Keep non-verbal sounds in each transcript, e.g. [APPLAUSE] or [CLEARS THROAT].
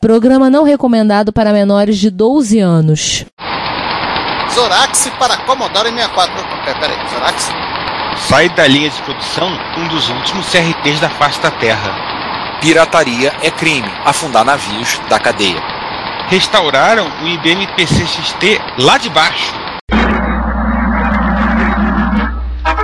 Programa não recomendado para menores de 12 anos. Zorax para Commodore 64. Peraí, Zorax? Sai da linha de produção um dos últimos CRTs da face da Terra. Pirataria é crime. Afundar navios da cadeia. Restauraram o IBM PC XT lá de baixo.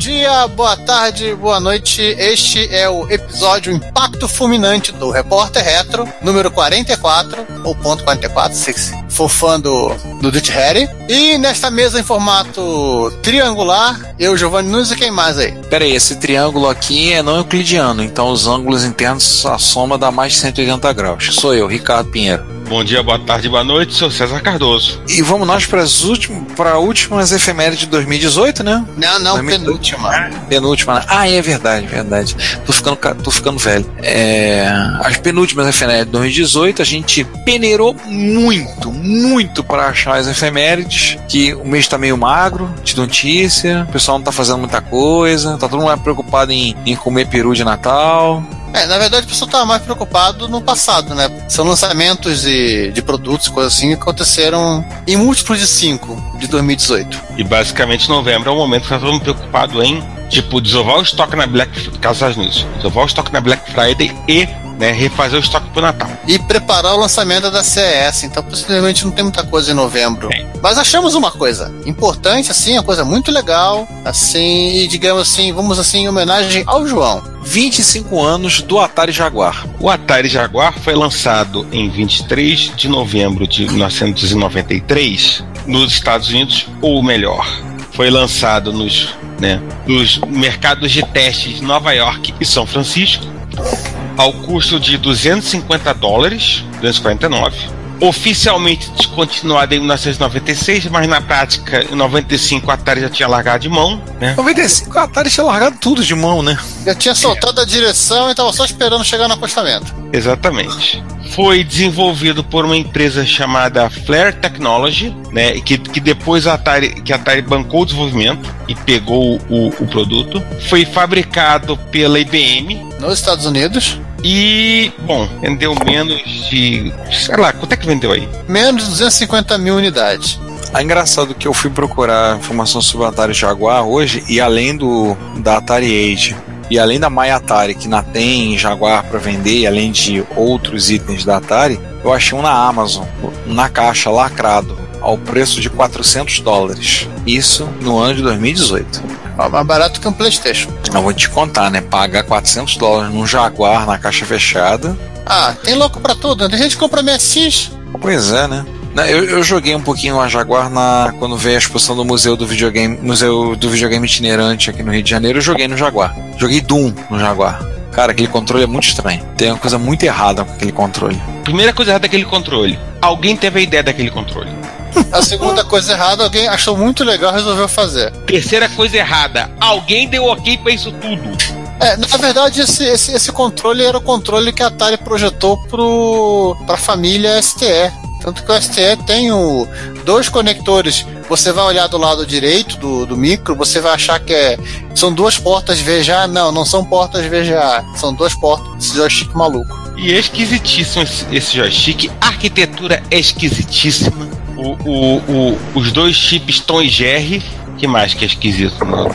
dia, boa tarde, boa noite. Este é o episódio Impacto Fulminante do Repórter Retro, número 44, ou ponto 44, se for fã do, do Ditch Harry. E nesta mesa em formato triangular, eu, Giovanni Nunes e quem mais aí? Pera aí, esse triângulo aqui é não euclidiano, então os ângulos internos, a soma dá mais de 180 graus. Sou eu, Ricardo Pinheiro. Bom dia, boa tarde, boa noite, sou César Cardoso. E vamos nós para as últimas, para últimas efemérides de 2018, né? Não, não, 2018. penúltima. Penúltima, né? Ah, é verdade, verdade. Tô ficando, ca- tô ficando velho. É, as penúltimas efemérides de 2018, a gente peneirou muito, muito para achar as efemérides, que o mês tá meio magro de notícia, o pessoal não tá fazendo muita coisa, tá todo mundo preocupado em, em comer peru de Natal. É, na verdade, o pessoal estava mais preocupado no passado, né? São lançamentos de, de produtos coisas assim que aconteceram em múltiplos de 5 de 2018. E basicamente novembro é o momento que tá todo mundo preocupado em, tipo, desovar o estoque na Black Casas News, desovar o estoque na Black Friday e né, refazer o estoque pro Natal. E preparar o lançamento da CES, então possivelmente não tem muita coisa em novembro. Mas achamos uma coisa importante, assim, uma coisa muito legal, assim, e digamos assim, vamos assim, em homenagem ao João. 25 anos do Atari Jaguar. O Atari Jaguar foi lançado em 23 de novembro de 1993 nos Estados Unidos, ou melhor, foi lançado nos, né, nos mercados de testes de Nova York e São Francisco, ao custo de 250 dólares, 249. Oficialmente descontinuado em 1996, mas na prática, em 95 a Atari já tinha largado de mão, né? 95 o Atari tinha largado tudo de mão, né? Eu tinha soltado a direção e tava só esperando chegar no acostamento. Exatamente. Foi desenvolvido por uma empresa chamada Flare Technology, né, que, que depois a Atari, que a Atari bancou o desenvolvimento e pegou o, o produto. Foi fabricado pela IBM Nos Estados Unidos, e, bom, vendeu menos de, sei lá, quanto é que vendeu aí? menos de 250 mil unidades. É engraçado que eu fui procurar informação sobre o Atari Jaguar hoje e além do da Atari Age e além da My Atari que não tem Jaguar para vender, e além de outros itens da Atari, eu achei um na Amazon, na caixa lacrado, ao preço de 400 dólares. Isso no ano de 2018. Ó, mais barato que um Playstation. Eu vou te contar, né? Pagar 400 dólares num Jaguar na caixa fechada. Ah, tem louco pra tudo. Tem gente que compra MSX. Pois é, né? Eu, eu joguei um pouquinho a Jaguar na, quando veio a exposição do Museu do Videogame, Museu do Videogame Itinerante aqui no Rio de Janeiro, eu joguei no Jaguar. Joguei Doom no Jaguar. Cara, aquele controle é muito estranho. Tem uma coisa muito errada com aquele controle. Primeira coisa errada daquele controle. Alguém teve a ideia daquele controle. A segunda coisa errada, alguém achou muito legal e resolveu fazer. Terceira coisa errada. Alguém deu ok pra isso tudo. É, na verdade, esse, esse, esse controle era o controle que a Atari projetou pro, pra família STE. Tanto que o STE tem o, dois conectores. Você vai olhar do lado direito do, do micro, você vai achar que é, são duas portas VGA. Não, não são portas VGA. São duas portas. Esse joystick maluco. E é esquisitíssimo esse, esse joystick. A arquitetura é esquisitíssima. O, o, o- os dois chips Tom e Jerry. que mais que é esquisito? Não?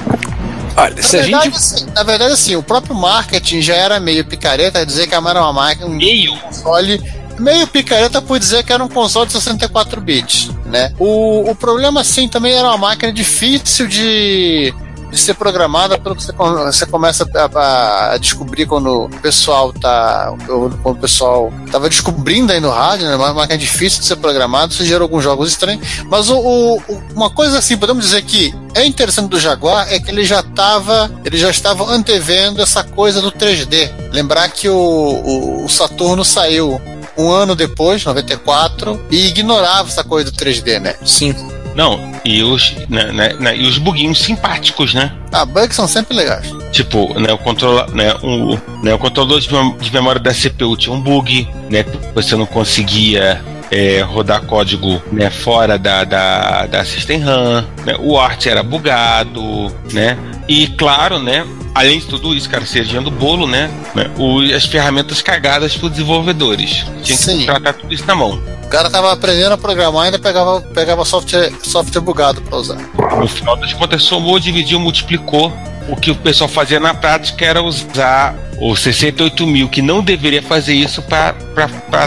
Olha, se na, a verdade, gente. assim, na verdade, assim, o próprio marketing já era meio picareta, dizer que era uma máquina, um Meio. console meio picareta por dizer que era um console de 64 bits, né? O, o problema, assim, também era uma máquina difícil de, de ser programada pelo que você, você começa a, a descobrir quando o pessoal tá quando o pessoal tava descobrindo aí no rádio, né? Uma máquina difícil de ser programada, isso gerou alguns jogos estranhos, mas o- o- uma coisa assim, podemos dizer que é interessante do Jaguar é que ele já estava ele já estava antevendo essa coisa do 3D. Lembrar que o, o, o Saturno saiu um ano depois, 94, e ignorava essa coisa do 3D, né? Sim. Não, e os, né, né, né, e os buguinhos simpáticos, né? Ah, bugs são sempre legais. Tipo, né, o, controla, né, o, né, o controlador de, mem de memória da CPU tinha um bug, né? Você não conseguia é, rodar código né, fora da, da, da System RAM, né, o art era bugado, né? E claro, né? Além de tudo isso, cara, cerejinha do bolo, né? né o, as ferramentas cagadas para os desenvolvedores. Tinha que Sim. tratar tudo isso na mão. O cara tava aprendendo a programar e ainda pegava, pegava software, software bugado pra usar. No final das contas, somou, dividiu, multiplicou. O que o pessoal fazia na prática era usar o 68 mil, que não deveria fazer isso para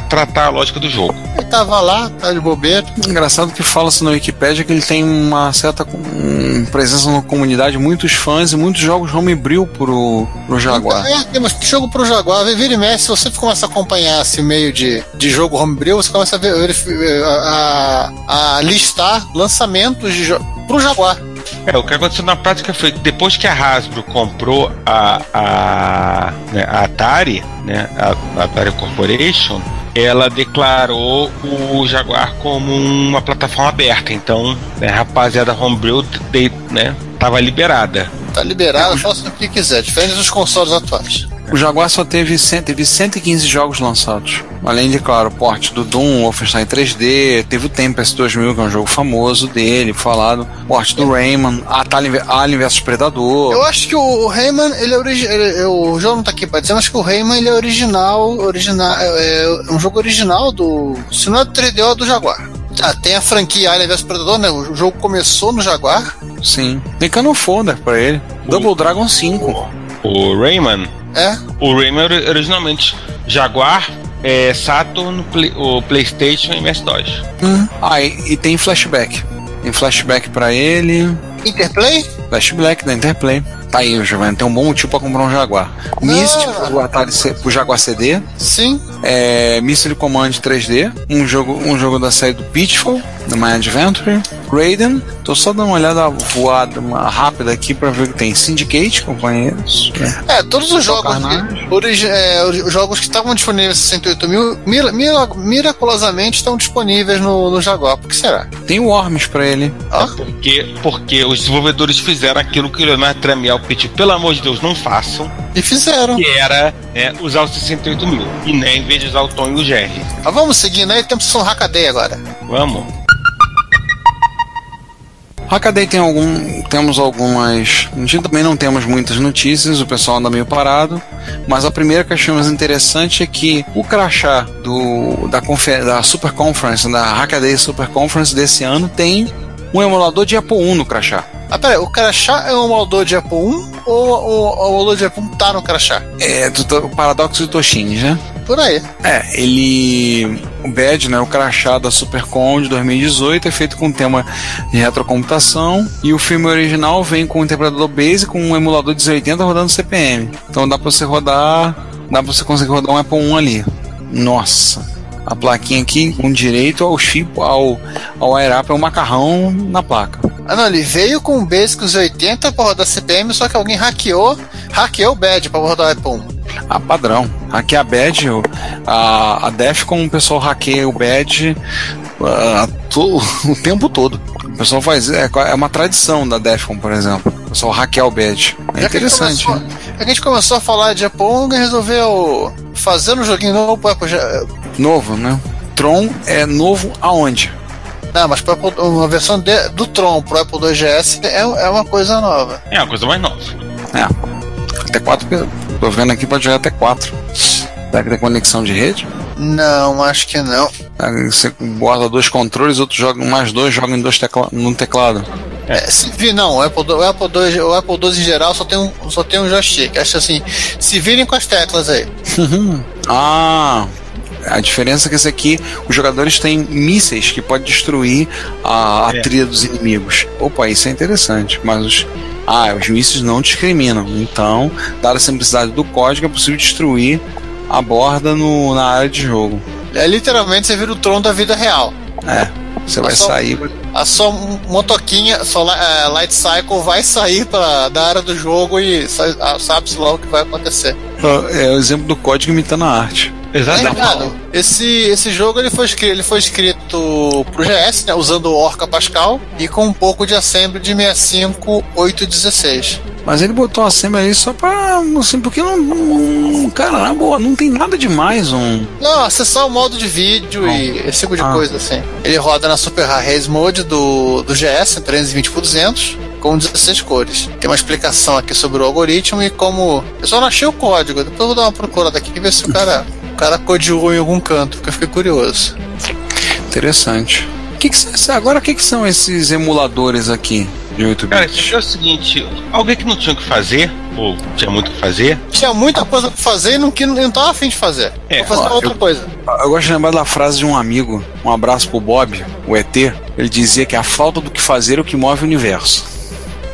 tratar a lógica do jogo. Ele tava lá, tá de bobeira. Engraçado que fala-se na Wikipedia que ele tem uma certa um, presença na comunidade, muitos fãs e muitos jogos homebrew pro, pro Jaguar. É, tem mas jogo pro Jaguar, vira e mexe, se você começa a acompanhar esse meio de, de jogo homebrew, você começa a, ver, a, a, a listar lançamentos de pro Jaguar. É, o que aconteceu na prática foi que depois que a Hasbro comprou a, a, né, a Atari, né, a, a Atari Corporation, ela declarou o Jaguar como uma plataforma aberta. Então, né, a rapaziada Homebrew de, né, tava liberada. Tá liberada, faça o que quiser, diferente dos consoles atuais. O Jaguar só teve, cento, teve 115 jogos lançados. Além de, claro, o porte do Doom, Wolfenstein 3D, teve o Tempest 2000, que é um jogo famoso dele, falado. Porte do Rayman, Alien vs Predador. Eu acho que o Rayman, ele é original. O jogo não tá aqui pra dizer, mas que o Rayman ele é original. original é, é um jogo original do. Se não é do 3D, é do Jaguar. Ah, tem a franquia Alien vs Predador, né? O jogo começou no Jaguar. Sim. Tem Canon Folder pra ele. O... Double Dragon 5. O Rayman? É. O Rayman originalmente Jaguar, é, Saturn, play, o PlayStation e MS-DOS. Hum. Ah, e, e, tem flashback. Tem flashback pra ele. Interplay? Flashback da Interplay. Tá aí, Giovanni. Tem um bom motivo pra comprar um Jaguar. Myst pro, Atari, pro Jaguar CD. Sim. É, Missile Command 3D. Um jogo, um jogo da série do Pitfall, da My Adventure. Raiden. Tô só dando uma olhada voada uma rápida aqui pra ver o que tem. Syndicate, companheiros. É, todos os jogos, origi é, os jogos que estavam disponíveis em 68 mil, mira, mira, miraculosamente estão disponíveis no, no Jaguar. Por que será? Tem Worms pra ele. Ah? É porque, porque os desenvolvedores fizeram aquilo que o Leonardo Tramiel pediu, pelo amor de Deus, não façam. E fizeram. Que era é, usar os 68 mil. E né, em vez de usar o Tom e o Jerry. Ah, vamos seguindo aí, temos som Hackaday agora. Vamos. Hackaday tem algum, temos algumas. A gente também não temos muitas notícias, o pessoal anda meio parado. Mas a primeira que achamos interessante é que o crachá do, da, da Super Conference, da Hackaday Super Conference desse ano, tem um emulador de Apple I no crachá. Ah, peraí, o crachá é um emulador de Apple I ou o, o emulador de Apple I tá no crachá? É, o paradoxo de Toshines, né? Por aí. É, ele. O badge, né? O crachá da Supercon de 2018 é feito com tema de retrocomputação. E o filme original vem com um interpretador base com um emulador de 80 rodando CPM. Então dá pra você rodar. Dá pra você conseguir rodar um Apple I ali. Nossa! A plaquinha aqui com direito ao chip, ao, ao airap, é um macarrão na placa. Ah não, ele veio com o Basics 80 para rodar CPM, só que alguém hackeou, hackeou o badge para rodar o Apple. Ah, padrão. Hackear badge, a, a Defcon o pessoal hackeia o badge uh, to, [LAUGHS] o tempo todo. O pessoal faz. É, é, uma tradição da Defcon, por exemplo. O pessoal hackear o badge. É Já interessante. Que a, gente começou, a gente começou a falar de Apple, alguém resolveu fazer um joguinho novo pro Apple. Novo, né? Tron é novo aonde? Não, mas para uma versão de, do Tron pro Apple 2GS é, é uma coisa nova. É uma coisa mais nova. É. Até 4, tô vendo aqui pode jogar até 4. Será que tem conexão de rede? Não, acho que não. Você bota dois controles, outro joga mais dois, joga em dois tecla no teclado. É, se vir, não, o Apple, o Apple II, o Apple II em geral só tem um, só tem um joystick. Acho assim, se virem com as teclas aí. [LAUGHS] ah, a diferença é que esse aqui, os jogadores têm mísseis que pode destruir a, a é. trilha dos inimigos. Opa, isso é interessante, mas os, ah, os mísseis não discriminam. Então, dada a simplicidade do código, é possível destruir a borda no, na área de jogo. É literalmente você vira o trono da vida real. É. Você a vai sua, sair. A sua motoquinha, a sua uh, light cycle vai sair pra, da área do jogo e sabe-se lá o que vai acontecer. É o exemplo do código imitando a arte. Exatamente. É, esse, esse jogo ele foi, escrito, ele foi escrito pro GS, né, usando o Orca Pascal e com um pouco de assembly de 65816. Mas ele botou a assembly ali só pra. Assim, porque não. não cara, na boa, não tem nada demais um. Não, acessar o modo de vídeo Não. e esse tipo de Ah. coisa assim. Ele roda na Super Raise Mode do, do GS, 320 por 200, com 16 cores. Tem uma explicação aqui sobre o algoritmo e como. Eu só não achei o código, depois eu vou dar uma procurada aqui e ver se o cara, cara codiou em algum canto, porque eu fiquei curioso. Interessante. Que que, agora, o que, que são esses emuladores aqui de 8 Cara, bits? isso é o seguinte: alguém que não tinha o que fazer, ou tinha muito o que fazer, Tinha muita coisa pra fazer e não, que, não tava afim de fazer. É, Vou fazer ó, outra eu- coisa. Eu gosto de lembrar da frase de um amigo, um abraço pro Bob, o ET. Ele dizia que a falta do que fazer é o que move o universo.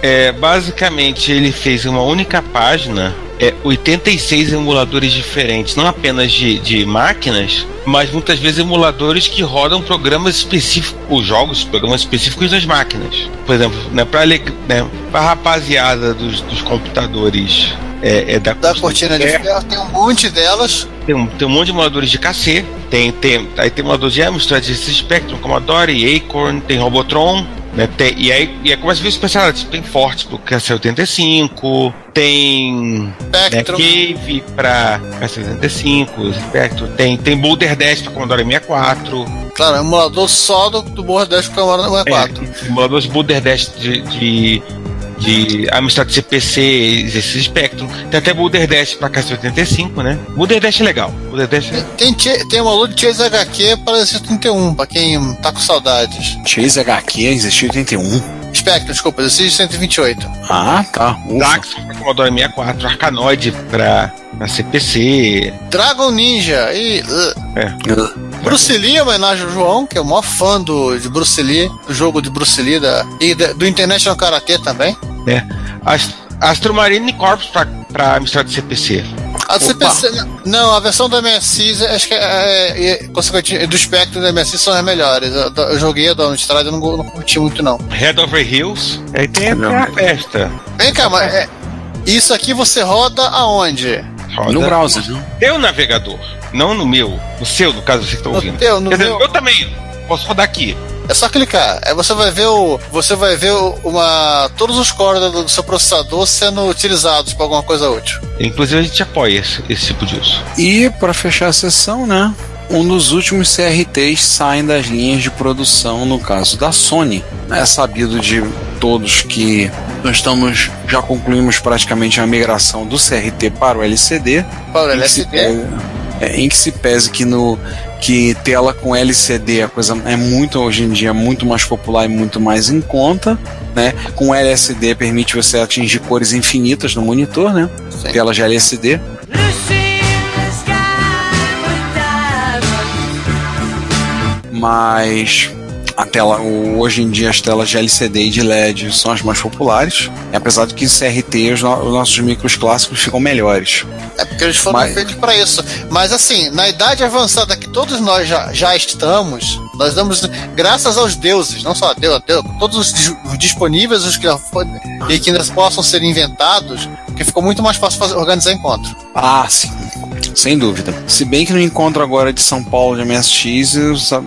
é, basicamente ele fez uma única página, é, 86 emuladores diferentes, não apenas de, de máquinas, mas muitas vezes emuladores que rodam programas específicos, os jogos, programas específicos das máquinas. Por exemplo, né, para né, pra rapaziada dos, dos computadores é, é da, Da cortina de ferro tem um monte delas. Tem um, tem um monte de emuladores de KC, tem, tem, aí tem emuladores de Amstrad, Spectrum, Commodore, Acorn, tem Robotron, né, tem, e aí e aí começa a ver especialidades, tem Forte pro KC85, tem né, Spectrum. Cave pra KC85, Spectrum, tem, tem Boulder 10 pra Commodore 64, Claro, é emulador só do, do Board 10 com a 64. é, emuladores Boulder 10 de, de, de Amstrad CPC, esse Spectrum, tem até Boulder 10 pra KC85, né? Boulder 10 é legal, Boulder 10 é Tem, tem, tem um emulador de Chase HQ para esse 31, pra quem tá com saudades. Chase HQ existiu em 81. Spectrum, desculpa, esse 128. Ah, tá. Dax para Commodore 64, Arcanoid para CPC. Dragon Ninja e. uh, Uh, Bruce Lee, em homenagem ao João, que é o maior fã do, de Bruce Lee, do jogo de Bruce Lee da, e da- do International Karate também. Né? Ast Astro Marine Corps para Amstrad CPC. A Opa. CPC, n- não, a versão do MSX, acho que é, é, é, consequentemente, do Spectrum do MSX são as melhores. Eu, eu joguei a da Amstrad, eu não, não curti muito não. Head Over Hills. Aí tem, tem a festa. Vem cá, mas é, isso aqui você roda aonde? Roda no browser, não? Teu navegador, não no meu. No seu, no caso você que tá No ouvindo. teu, no Quer dizer, meu. no meu também. Posso rodar aqui. É só clicar. Aí você vai ver o. Você vai ver uma. todos os cores do, seu processador sendo utilizados para alguma coisa útil. Inclusive a gente apoia esse, esse tipo de uso. E para fechar a sessão, né? Um dos últimos CRTs saem das linhas de produção, no caso da Sony. É sabido de todos que nós estamos já concluímos praticamente a migração do CRT para o LCD. Para o em LSD. é, em que se pese que no que tela com LCD a coisa é muito hoje em dia muito mais popular e muito mais em conta, né? Com LSD permite você atingir cores infinitas no monitor, né? Sim. Tela de LCD. Mas a tela, hoje em dia as telas de LCD e de LED são as mais populares, e apesar de que CRT os, no- os nossos micros clássicos ficam melhores. É porque eles foram Mas- feitos para isso. Mas assim, na idade avançada que todos nós já, já estamos, nós damos graças aos deuses, não só a Deus, a Deus todos os dis- os disponíveis, os que e que ainda possam ser inventados, que ficou muito mais fácil fazer, organizar encontro. Ah, sim. Sem dúvida. Se bem que no encontro agora de São Paulo de MSX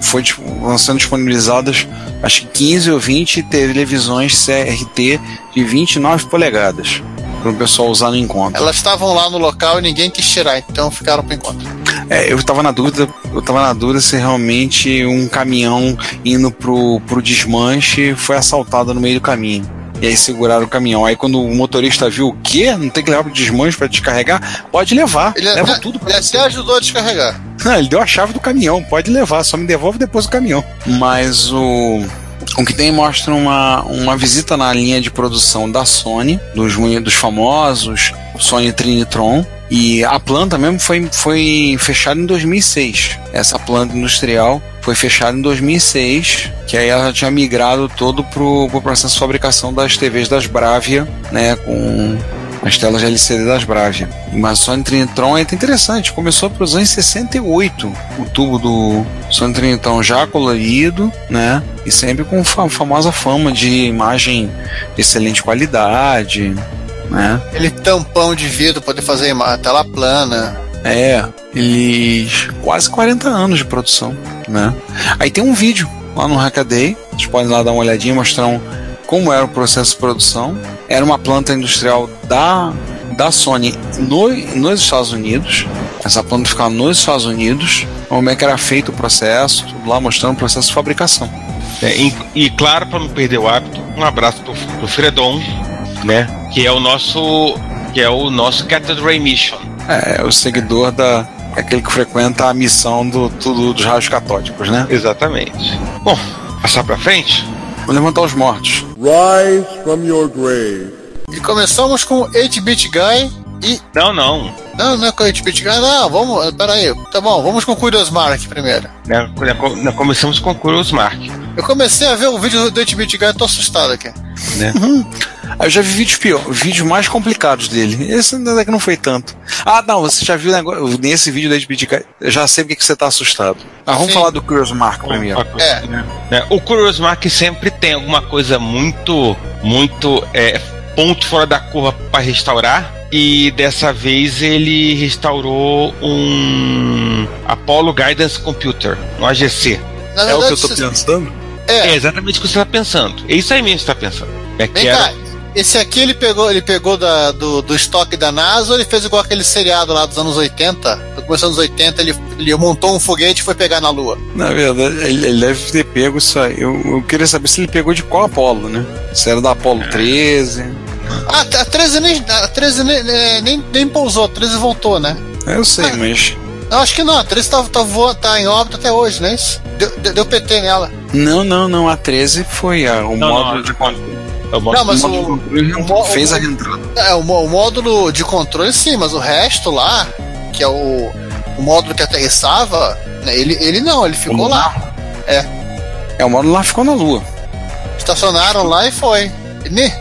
foi tipo, sendo disponibilizadas acho que 15 ou 20 televisões CRT de 29 polegadas para o pessoal usar no encontro. Elas estavam lá no local e ninguém quis tirar, então ficaram para encontro. É, eu tava na dúvida, eu tava na dúvida se realmente um caminhão indo pro, pro desmanche foi assaltado no meio do caminho. E aí seguraram o caminhão. Aí quando o motorista viu o quê? Não tem que levar pro desmanche para descarregar? Pode levar. Ele, Leva até, tudo pra ele até ajudou a descarregar. Não, ele deu a chave do caminhão, pode levar, só me devolve depois o caminhão. Mas o. O que tem mostra uma, uma visita na linha de produção da Sony, dos, dos famosos Sony Trinitron. E a planta mesmo foi, foi fechada em 2006. Essa planta industrial foi fechada em 2006, que aí ela tinha migrado todo pro, pro processo de fabricação das TVs das Bravia, né, com as telas de LCD das Bravia. Mas o Sony Trinitron é interessante, começou a produção em 68, o tubo do Sony Trinitron já colorido, né, e sempre com a famosa fama de imagem de excelente qualidade, né. Aquele tampão de vidro poder fazer a tela plana. É, eles quase 40 anos de produção, né? Aí tem um vídeo lá no Hackaday, vocês podem lá dar uma olhadinha, mostrar um, como era o processo de produção, era uma planta industrial da, da Sony no, nos Estados Unidos. Essa planta ficava nos Estados Unidos, como é que era feito o processo, tudo lá mostrando o processo de fabricação. É, e, e, claro, para não perder o hábito, um abraço pro, pro Fredon, né? Que é o nosso. Que é o nosso Cathedral Mission. É, o seguidor da. É aquele que frequenta a missão do, do, dos raios catódicos, né? Exatamente. Bom, passar pra frente? Vou levantar os mortos. Rise from your grave. E começamos com 8-Bit Guy e. Não, não. Não, não é com 8-Bit Guy, não. Vamos. Peraí. Tá bom, vamos com o Curious Mark primeiro. Né, né, começamos com o Curious Mark. Eu comecei a ver o vídeo do 8-Bit Guy e tô assustado aqui. Né? [LAUGHS] Eu já vi vídeos pior, vídeos mais complicados dele. Esse ainda que não foi tanto. Ah, não, você já viu negócio, nesse vídeo da 8-Bit Guy, eu já sei porque que você tá assustado. Ah, vamos Sim. falar do Curious Mark primeiro. É. Né, O Curious Mark sempre tem alguma coisa muito, muito é, ponto fora da curva para restaurar. E dessa vez ele restaurou um Apollo Guidance Computer, um AGC. Na É o que eu verdade, tô cê- pensando? É É, exatamente o que você está pensando. É isso aí mesmo que você está pensando. É que vem era- cá. Esse aqui ele pegou, ele pegou da- do, do estoque da NASA ou ele fez igual aquele seriado lá dos anos 80? No começo dos anos 80, ele, ele montou um foguete e foi pegar na Lua. Na verdade, ele, ele deve ter pego isso aí. Eu, eu queria saber se ele pegou de qual Apolo, né? Se era da Apolo 13. Ah, a 13 nem, a 13 nem, nem, nem, nem pousou, a 13 voltou, né? Eu sei, Ah. mas. Eu acho que não, a 13 tá, tá, voa- tá em órbita até hoje, não é isso? Deu, deu, deu PT nela. Não, não, não. A 13 foi a, o Não, módulo não, de Não, mas o o, módulo de controle o fez a reentrada. é, o, módulo de controle sim, mas o resto lá, que é o, o módulo que aterrissava, né, ele, ele não, ele ficou lá. É, o módulo lá ficou na Lua. Estacionaram lá e foi. Ne-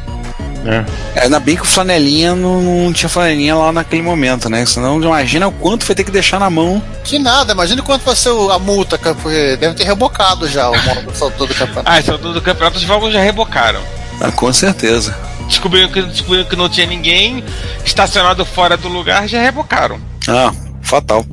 É, ainda bem que o flanelinha não, não tinha flanelinha lá naquele momento, né? Senão imagina o quanto vai ter que deixar na mão. Que nada, imagina quanto vai ser a multa, porque deve ter rebocado já o módulo todo do campeonato. Ah, é o do campeonato, os jogos já rebocaram. Ah, com certeza. Descobriram que, descobriram que não tinha ninguém estacionado fora do lugar, já rebocaram. Ah, fatal.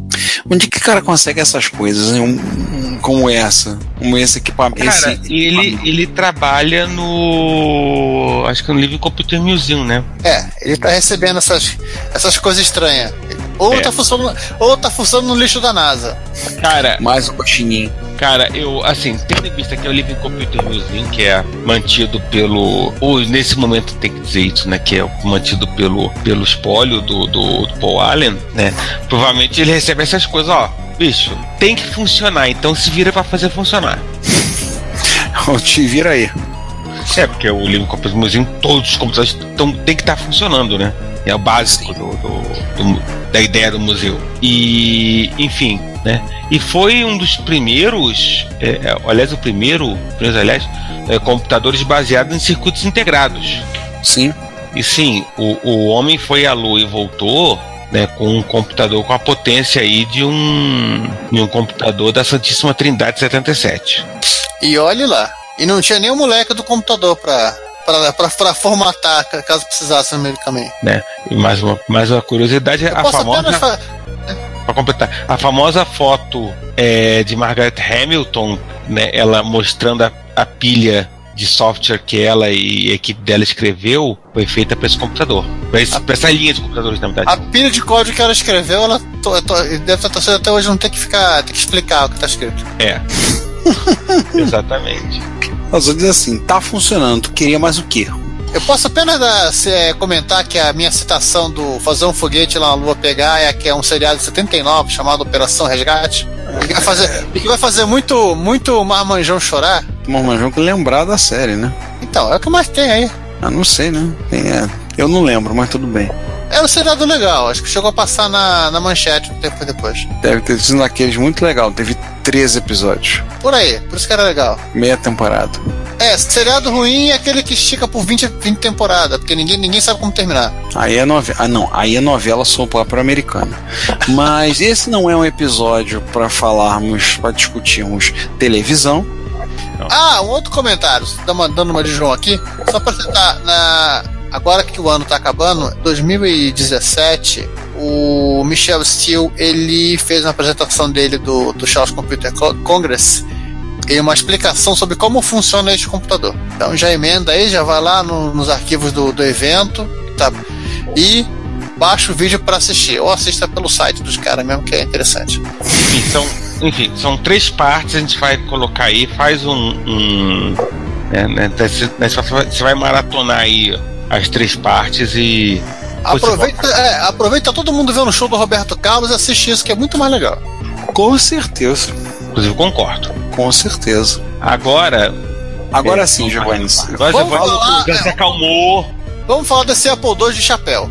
Onde que o cara consegue essas coisas? Um- um- como essa? Como esse equipamento? Cara, esse... ele, ele trabalha no. Acho que no Living Computer Museum, né? É, ele tá recebendo essas, essas coisas estranhas. Ou, É. tá funcionando, ou tá funcionando no lixo da NASA. Cara, Mais um coxininho. Cara, eu, assim, tendo em vista que é o Living Computer Museum, que é mantido pelo. Ou nesse momento tem que dizer isso, né? Que é mantido pelo, pelo espólio do, do, do Paul Allen, né? Provavelmente ele recebe essas coisas, ó. Bicho, tem que funcionar, então se vira pra fazer funcionar. [LAUGHS] Te vira aí. É, porque o Living Computer Museum, todos os computadores tão, tem que estar funcionando, né? É o básico do, do- do- da ideia do museu. E, enfim, né? E foi um dos primeiros, é, é, aliás, o primeiro, aliás, é, computadores baseados em circuitos integrados. Sim. E sim, o, o homem foi à Lua e voltou né, com um computador com a potência aí de um, de um computador da Santíssima Trindade 77. E olhe lá. E não tinha nem o moleque do computador pra, pra formatar, ca- caso precisasse caminho. Né? E mais uma, mais uma curiosidade, Eu a famosa. fa- Para completar, a famosa foto é, de Margaret Hamilton, né, ela mostrando a, a pilha de software que ela e a equipe dela escreveu, foi feita para esse computador. Para essa linha de computadores, na verdade. A pilha de código que ela escreveu, ela to- to- deve estar torcendo até hoje não ter que ficar, ter que explicar o que tá escrito. É. [LAUGHS] Exatamente. Nós vamos dizer assim, tá funcionando. Tu queria mais o quê? Eu posso apenas dar- é, comentar que a minha citação do fazer um foguete lá na Lua pegar é que é um seriado de 79 chamado Operação Resgate. E que vai fazer, e que vai fazer muito, muito marmanjão chorar. Mas vamos lembrar da série, né? Então, é o que mais tem aí. Ah, não sei, né? Tem, é, eu não lembro, mas tudo bem. É um seriado legal, acho que chegou a passar na, na manchete um tempo depois. Deve ter sido daqueles muito legal. Teve 13 episódios. Por aí, por isso que era legal. Meia temporada. É, seriado ruim é aquele que estica por 20, 20 temporadas, porque ninguém, ninguém sabe como terminar. Aí é novela. Ah, não. Aí é novela opera americana. Mas esse não é um episódio para falarmos, para discutirmos televisão. Ah, um outro comentário, dá uma- dando uma de João aqui, só pra citar, na, agora que o ano tá acabando, 2017, o Michel Steele, ele fez uma apresentação dele do, do Chaos Computer Co- Congress, e uma explicação sobre como funciona este computador. Então já emenda aí, já vai lá no- nos arquivos do, do evento tá? e baixa o vídeo para assistir. Ou assista pelo site dos caras mesmo, que é interessante. Enfim, são, enfim, são três partes, a gente vai colocar aí, faz um. um né, né, você vai maratonar aí as três partes e. Aproveita, é, aproveita todo mundo vendo o show do Roberto Carlos e assiste isso, que é muito mais legal. Com certeza. Inclusive, concordo. Com certeza. Agora. Agora é, sim, Giovanni. Agora falar, já é. se acalmou. Vamos falar desse Apple II de chapéu.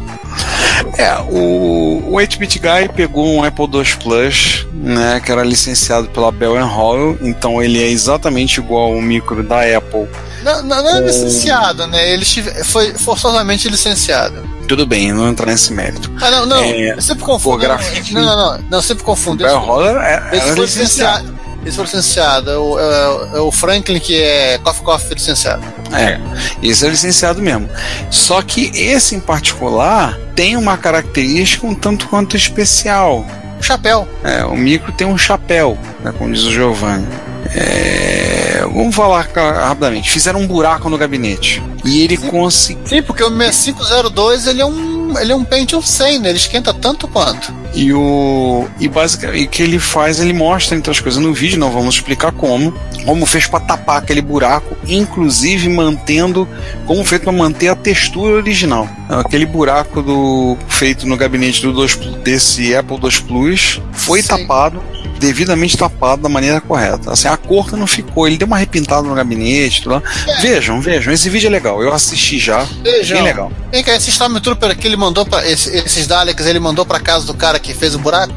É, o, o 8-bit Guy pegou um Apple II Plus, né, que era licenciado pela Bell Howell, então ele é exatamente igual ao micro da Apple. Não, não, não é licenciado, né? Ele foi forçosamente licenciado. Tudo bem, não entrar nesse mérito. Ah, não, não. É, eu sempre confundo. Não, não, não. Não, eu sempre confundo. Bell Esse, Howell era, era foi licenciado. licenciado. Esse foi licenciado. É o, é, é o Franklin que é Coffee Coffee licenciado. É, esse é licenciado mesmo. Só que esse em particular tem uma característica um tanto quanto especial. O chapéu. É, o micro tem um chapéu, né, como diz o Giovanni. É, vamos falar rapidamente. Fizeram um buraco no gabinete. E ele conseguiu. Sim, porque o 6502 ele é um, ele é um Pentium 100, né? Ele esquenta tanto quanto. E o. E basicamente o que ele faz, ele mostra entre as coisas no vídeo, não vamos explicar como. Como fez para tapar aquele buraco, inclusive mantendo. Como feito para manter a textura original. Aquele buraco do feito no gabinete do 2, Plus- desse Apple II Plus foi Sim. tapado, devidamente tapado da maneira correta. Assim, a cor não ficou, ele deu uma repintada no gabinete, tudo lá. Vejam, vejam, esse vídeo é legal. Eu assisti já. Vejam. Bem legal. Vem cá, esse Stormtrooper que ele mandou pra. esse- esses Daleks ele mandou pra casa do cara que fez o buraco?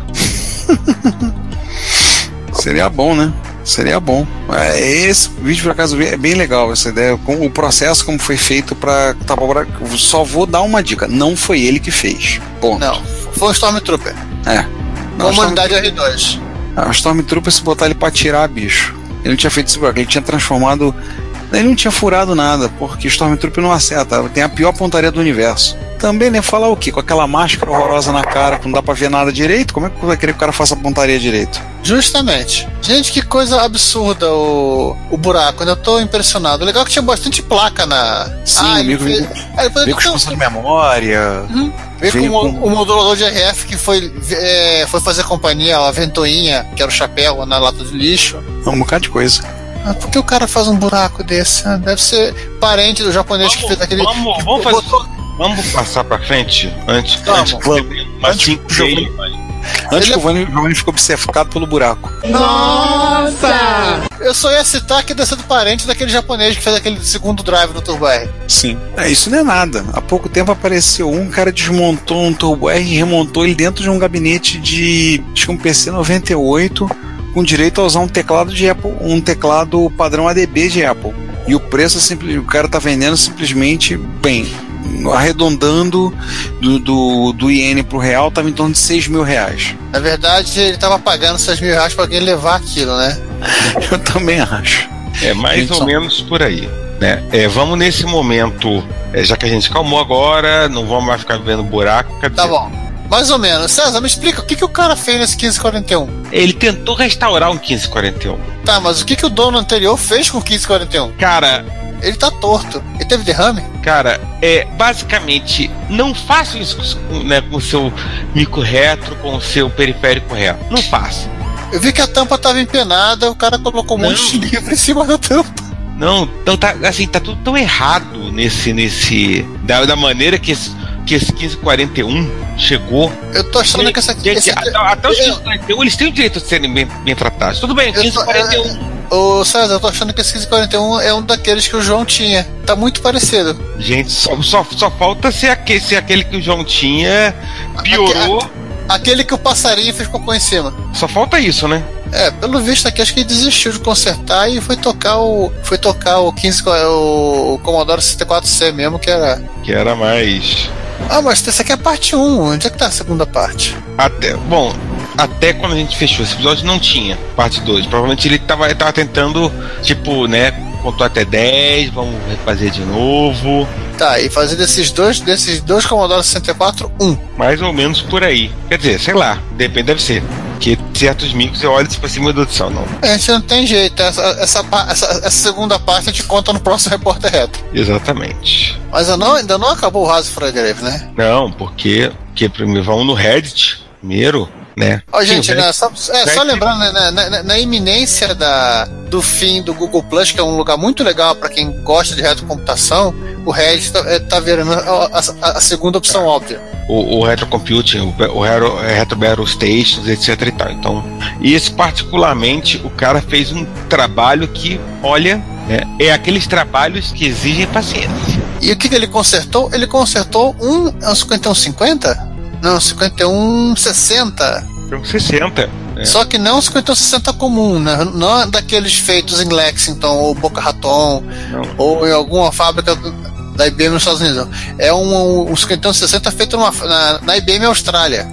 [LAUGHS] Seria bom, né? Seria bom. É, Esse vídeo, por acaso, é bem legal essa ideia. Com o processo como foi feito para tapar o buraco. Só vou dar uma dica. Não foi ele que fez. Ponto. Não. Foi um Stormtrooper. É. Não, Comunidade R2. A Stormtrooper, se botar ele pra tirar, bicho. Ele não tinha feito buraco. Ele tinha transformado... Ele não tinha furado nada, porque Stormtrooper não acerta. Tem a pior pontaria do universo. Também, né? Falar o quê? Com aquela máscara horrorosa na cara, que não dá pra ver nada direito? Como é que vai querer que o cara faça a pontaria direito? Justamente. Gente, que coisa absurda o, o buraco. Ainda tô impressionado. O legal é que tinha bastante placa na. Sim, ah, amigo, ele fez- Veio com expansão de memória. Uhum. Veio veio com o, com- o modulador de RF que foi, é, foi fazer companhia, a ventoinha, que era o chapéu na lata de lixo. Um bocado de coisa. Ah, por que o cara faz um buraco desse? Ah, Deve ser parente do japonês que fez aquele. Vamos, vamos fazer- botou- Vamos passar pra frente antes, Vamos. antes que Vamos. Antes cinco que o Giovanni- cheio. Antes Ele que é- o Vani, o Giovanni ficou obcecado pelo buraco. Eu só ia citar que deve ser do parente daquele japonês que fez aquele segundo drive no Turbo R. Sim. É, isso não é nada. Há pouco tempo apareceu um, o cara desmontou um Turbo R e remontou ele dentro de um gabinete de acho que um PC 98 com direito a usar um teclado de Apple, um teclado padrão ADB de Apple. E o preço é simples, o cara tá vendendo simplesmente bem. Arredondando do, do, do iene pro real, tava em torno de 6 mil reais. Na verdade, ele tava pagando 6 mil reais pra alguém levar aquilo, né? [LAUGHS] Eu também acho. É mais ou só- menos por aí. Né? É, vamos nesse momento, é, já que a gente calmou agora, não vamos mais ficar vendo buraco. Tá dizer, bom. Mais ou menos. César, me explica o que, que o cara fez nesse 1541. Ele tentou restaurar um 1541. Tá, mas o que, que o dono anterior fez com o 1541? Cara, Ele tá torto. Ele teve derrame? cara, é basicamente não faça isso com, né, com o seu micro retro, com o seu periférico reto. Não faça. Eu vi que a tampa tava empenada, o cara colocou um Não. monte de livro em cima da tampa. Não, então tá assim, tá tudo tão errado nesse nesse da, da maneira que esse, que esse 1541 chegou. Eu tô achando que essa esse, até, até os eu- 1541, eles têm o direito de serem bem, bem tratados. Tudo bem, Eu tô- 1541. Ô César, eu tô achando que esse 1541 é um daqueles que o João tinha. Tá muito parecido. Gente, só, só, só falta ser aquele, ser aquele que o João tinha, piorou. Aquele que o passarinho fez cocô em cima. Só falta isso, né? É, pelo visto aqui, acho que ele desistiu de consertar e foi tocar o. Foi tocar o 15, o Commodore 64C mesmo, que era. Que era mais. Ah, mas essa aqui é a parte 1. Onde é que tá a segunda parte? Até, bom, até quando a gente fechou esse episódio não tinha parte 2. Provavelmente ele tava, tava tentando, tipo, né, contou até 10, vamos refazer de novo. Tá, e fazer desses dois, desses dois Commodore 64, um. Mais ou menos por aí. Quer dizer, sei lá, depende, deve ser. Que certos micos eu olho tipo assim, meu Deus do céu, não. A gente não tem jeito. Essa, essa, essa- essa segunda parte a gente conta no próximo Repórter Retro. Exatamente. Mas eu não- ainda não acabou o Raso Fragrave, né? Não, porque, porque primeiro vamos no Reddit, primeiro, né? Ó, Sim, gente, Reddit- né, só, é, só lembrando, né, na, na- na iminência da, do fim do Google Plus, que é um lugar muito legal para quem gosta de retrocomputação, o Reddit tá, é, tá virando a, a- a segunda opção óbvia. o, o retrocomputing, o, o retro, retro battle stations, etc e tal. Então, e esse particularmente, o cara fez um trabalho que, olha, né, é aqueles trabalhos que exigem paciência. E o que, que ele consertou? Ele consertou um, é um 5150? Não, 5160. Então, 60. É. Só que não 5160 comum, né? Não é daqueles feitos em Lexington ou Boca Raton Não. ou em alguma fábrica da IBM nos Estados Unidos. É um, um 5160 feito numa, na, na IBM Austrália.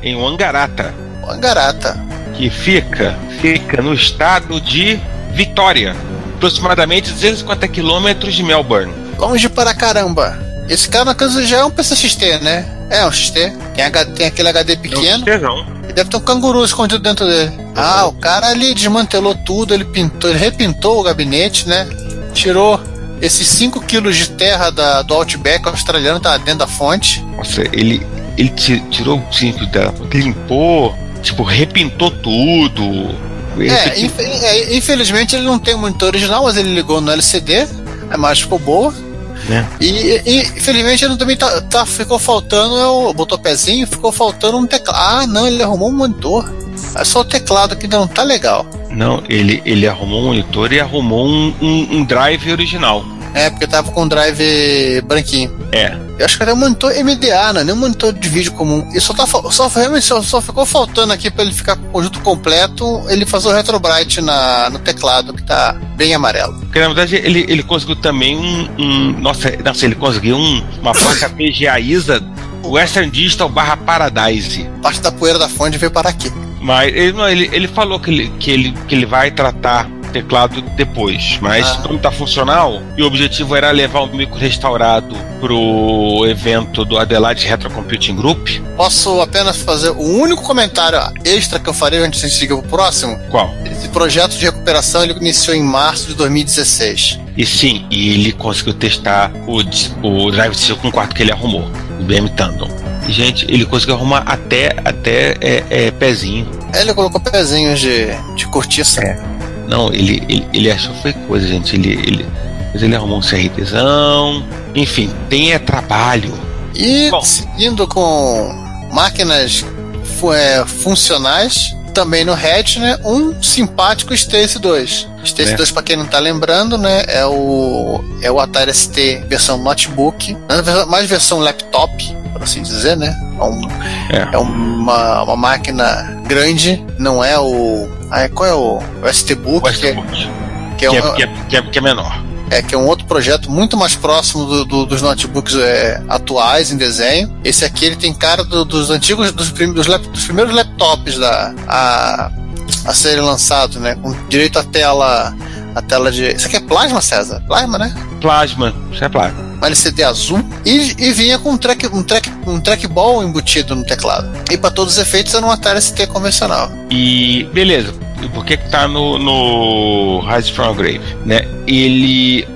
Em Wangarata, Garata. Que fica, fica no estado de Vitória, aproximadamente 250 quilômetros de Melbourne. Longe para caramba. Esse cara, na casa já é um PCXT, né? É um XT. Tem, H- tem aquele HD pequeno. Não, E deve ter um canguru escondido dentro dele. Ah, o cara ali desmantelou tudo, ele pintou, ele repintou o gabinete, né? Tirou esses 5 quilos de terra da, do Outback australiano, tá dentro da fonte. Nossa, ele, ele ti- tirou o cinco dela, limpou, tipo, repintou tudo. É, aqui- infe- é, infelizmente ele não tem o monitor original, mas ele ligou no LCD, a imagem ficou boa. né? E, e, infelizmente ele também tá, tá- ficou faltando, eu, botou pezinho, ficou faltando um teclado. Ah, não, ele arrumou um monitor. É só o teclado que não tá legal. Não, ele, ele arrumou um monitor e arrumou um, um, um drive original. É, porque tava com o drive branquinho. É. Eu acho que era um monitor MDA, não é nem um monitor de vídeo comum. E só, tá, só, realmente só, só ficou faltando aqui pra ele ficar com o conjunto completo, ele fazer o Retrobright na, no teclado, que tá bem amarelo. Porque na verdade ele, ele conseguiu também um. um- nossa, nossa, ele conseguiu um- uma placa [LAUGHS] PGA ISA Western Digital barra Paradise. Parte da poeira da fonte veio para aqui. Mas ele, ele, ele falou que ele, que, ele, que ele vai tratar teclado depois. Mas Ah. como tá funcional, e o objetivo era levar o micro restaurado pro evento do Adelaide Retro Computing Group. Posso apenas fazer o único comentário extra que eu farei antes de seguir pro próximo? Qual? Esse projeto de recuperação ele iniciou em março de 2016. E sim, e ele conseguiu testar o, o Drive C com quarto que ele arrumou, o BM Tandem. E, gente, ele conseguiu arrumar até, até é, é, pezinho. Ele colocou pezinhos de, de cortiça. É. Não, ele, ele, ele achou foi coisa, gente. Ele, ele, mas ele arrumou um CRTzão. Enfim, tem é trabalho. E Bom. seguindo com máquinas fu- é, funcionais, também no Red, né? Um simpático Stacy 2. Stacy É. 2, para quem não tá lembrando, né? É o, é o Atari ST versão notebook, né, mais versão laptop, por assim dizer, né? É, um- É. é uma, uma máquina grande, não é o. Ah, qual é o, o ST Book? Que é, Westwood, que é um- é, que, é, que, é, que é menor. é, que é um outro projeto muito mais próximo do- do- dos notebooks é, atuais em desenho. Esse aqui ele tem cara do- dos antigos, dos, prim- dos lap- dos primeiros laptops da, a, a serem lançados, né? Com direito à tela, a tela de. Isso aqui é plasma, César? Plasma, né? Plasma, isso é plasma. LCD azul e, e vinha com um, track, um, track, um trackball embutido no teclado. E para todos os efeitos era um Atari ST convencional. E beleza, e por que que tá no, no Rise from a Grave, né? Ele,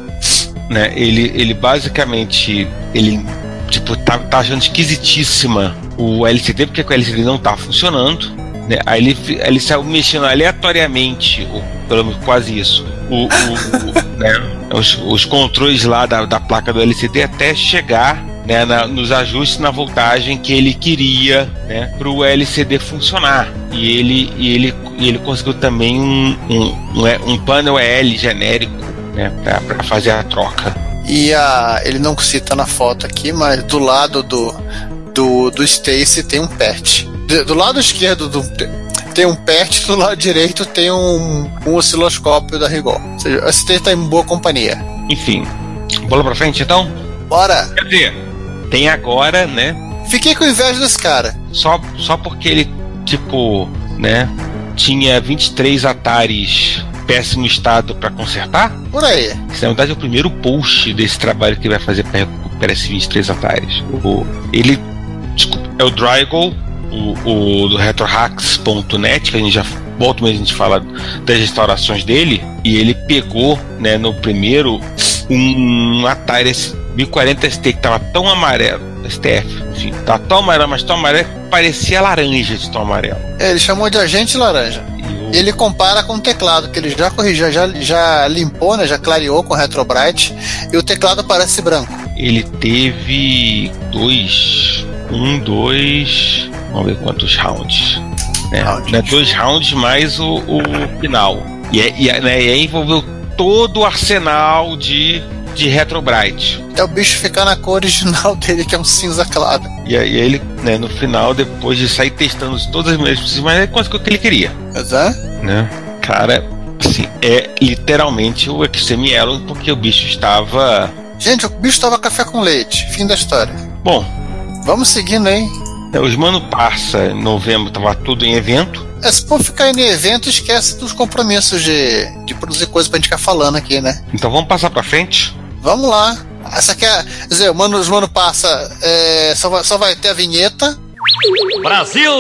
né, ele, ele basicamente, ele, tipo, tá, tá achando esquisitíssima o LCD, porque o LCD não tá funcionando, né? Aí ele, ele saiu mexendo aleatoriamente, ou pelo menos quase isso, o, o- o- né, os, os controles lá da, da placa do LCD até chegar né, na- nos ajustes na voltagem que ele queria né, para o LCD funcionar. E ele, e ele, e ele conseguiu também um, um, um, E- um painel EL genérico né, para fazer a troca. E a, ele não cita na foto aqui, mas do lado do, do, do Stacy tem um PERT. De- Do lado esquerdo do, tem um PERT, [LAUGHS] do lado direito tem um, um osciloscópio da Rigol. Ou seja, o Stacy está em boa companhia. Enfim, bola para frente então? Bora! Quer dizer, tem agora, né? Fiquei com inveja desse cara. Só, só porque ele, tipo, né, tinha 23 Ataris péssimo estado para consertar? Por aí. Esse, na verdade, é o primeiro post desse trabalho que ele vai fazer para recuperar esses 23 Ataris. O, ele. Desculpa, é o Drygol, o, o do retrohacks.net, que a gente já volta mas a gente fala das restaurações dele, e ele pegou, né, no primeiro, um Atari 1040 ST que tava tão amarelo, STF, enfim, tava tão amarelo, mas tão amarelo que parecia laranja de tão amarelo. É, ele chamou de agente laranja. E o- Ele compara com o teclado, que ele já corrigiu, já, já limpou, né, já clareou com Retrobrite, e o teclado parece branco. ele teve dois. Um, dois. Vamos ver quantos rounds. Né? Rounds. Né, Dois rounds mais o, o final. E, é- e, é- né, e aí envolveu todo o arsenal de, de Retrobrite. Até o bicho ficar na cor original [LAUGHS] dele, que é um cinza claro. E aí ele, né, no final, depois de sair testando todas as possíveis, mas conseguiu o que ele queria. Mas é? Né? Cara, assim, é literalmente o Extreme Yellow, porque o bicho estava. Gente, o bicho tava café com leite. Fim da história. Bom, Vamos seguindo, hein? né, os Mano Parça, em novembro, tava tudo em evento. É, se for ficar em evento, esquece dos compromissos de, de produzir coisa pra gente ficar falando aqui, né? Então vamos passar pra frente? Vamos lá. Essa aqui é. Quer dizer, Mano, os Mano passa. é, só, vai, só vai ter a vinheta. Brasil!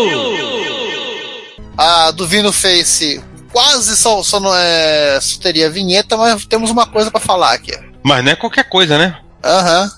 A do Vino Face quase só, só, não é, só teria vinheta, mas temos uma coisa pra falar aqui. Mas não é qualquer coisa, né? Aham.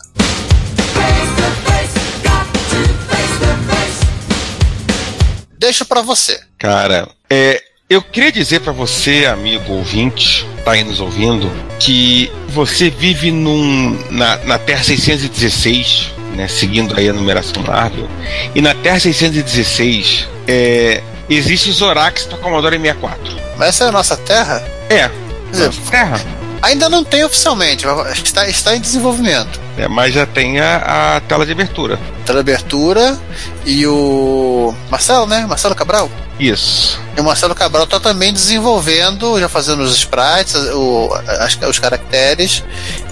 Deixa pra você. Cara, é, eu queria dizer pra você, amigo ouvinte, tá aí nos ouvindo, que você vive num, na, na Terra 616, né, seguindo aí a numeração Marvel, e na Terra 616 é, existe Zorax pra Commodore 64. Mas essa é a nossa terra? É, nossa Terra. Ainda não tem oficialmente, está, está em desenvolvimento. É, mas já tem a, a tela de abertura. Tela abertura e o Marcelo, né? Marcelo Cabral? Isso. E o Marcelo Cabral está também desenvolvendo, já fazendo os sprites, o, as- os caracteres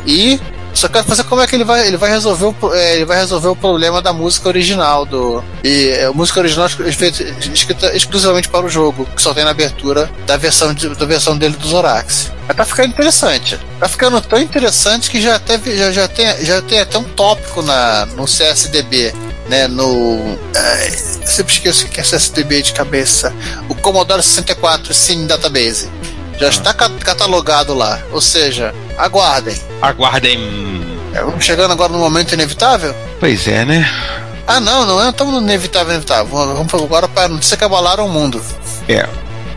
e só quero fazer como é que ele vai, ele vai resolver o, é, ele vai resolver o problema da música original do e é, a música original es- feita- escrita exclusivamente para o jogo, que só tem na abertura da versão de- da versão dele do Zorax. Mas tá ficando interessante. Tá ficando tão interessante que já teve já, já tem já tem até um tópico na no CSDB né, no. ai, sempre esqueço que é CSDB de cabeça. O Commodore 64 Cine Database. Já está ca- catalogado lá. Ou seja, aguardem. Aguardem. É, Vamos chegando agora no momento inevitável? Pois é, né? Ah, não, não é. Estamos no inevitável, inevitável. Vamos agora para a notícia que abalaram o mundo. É,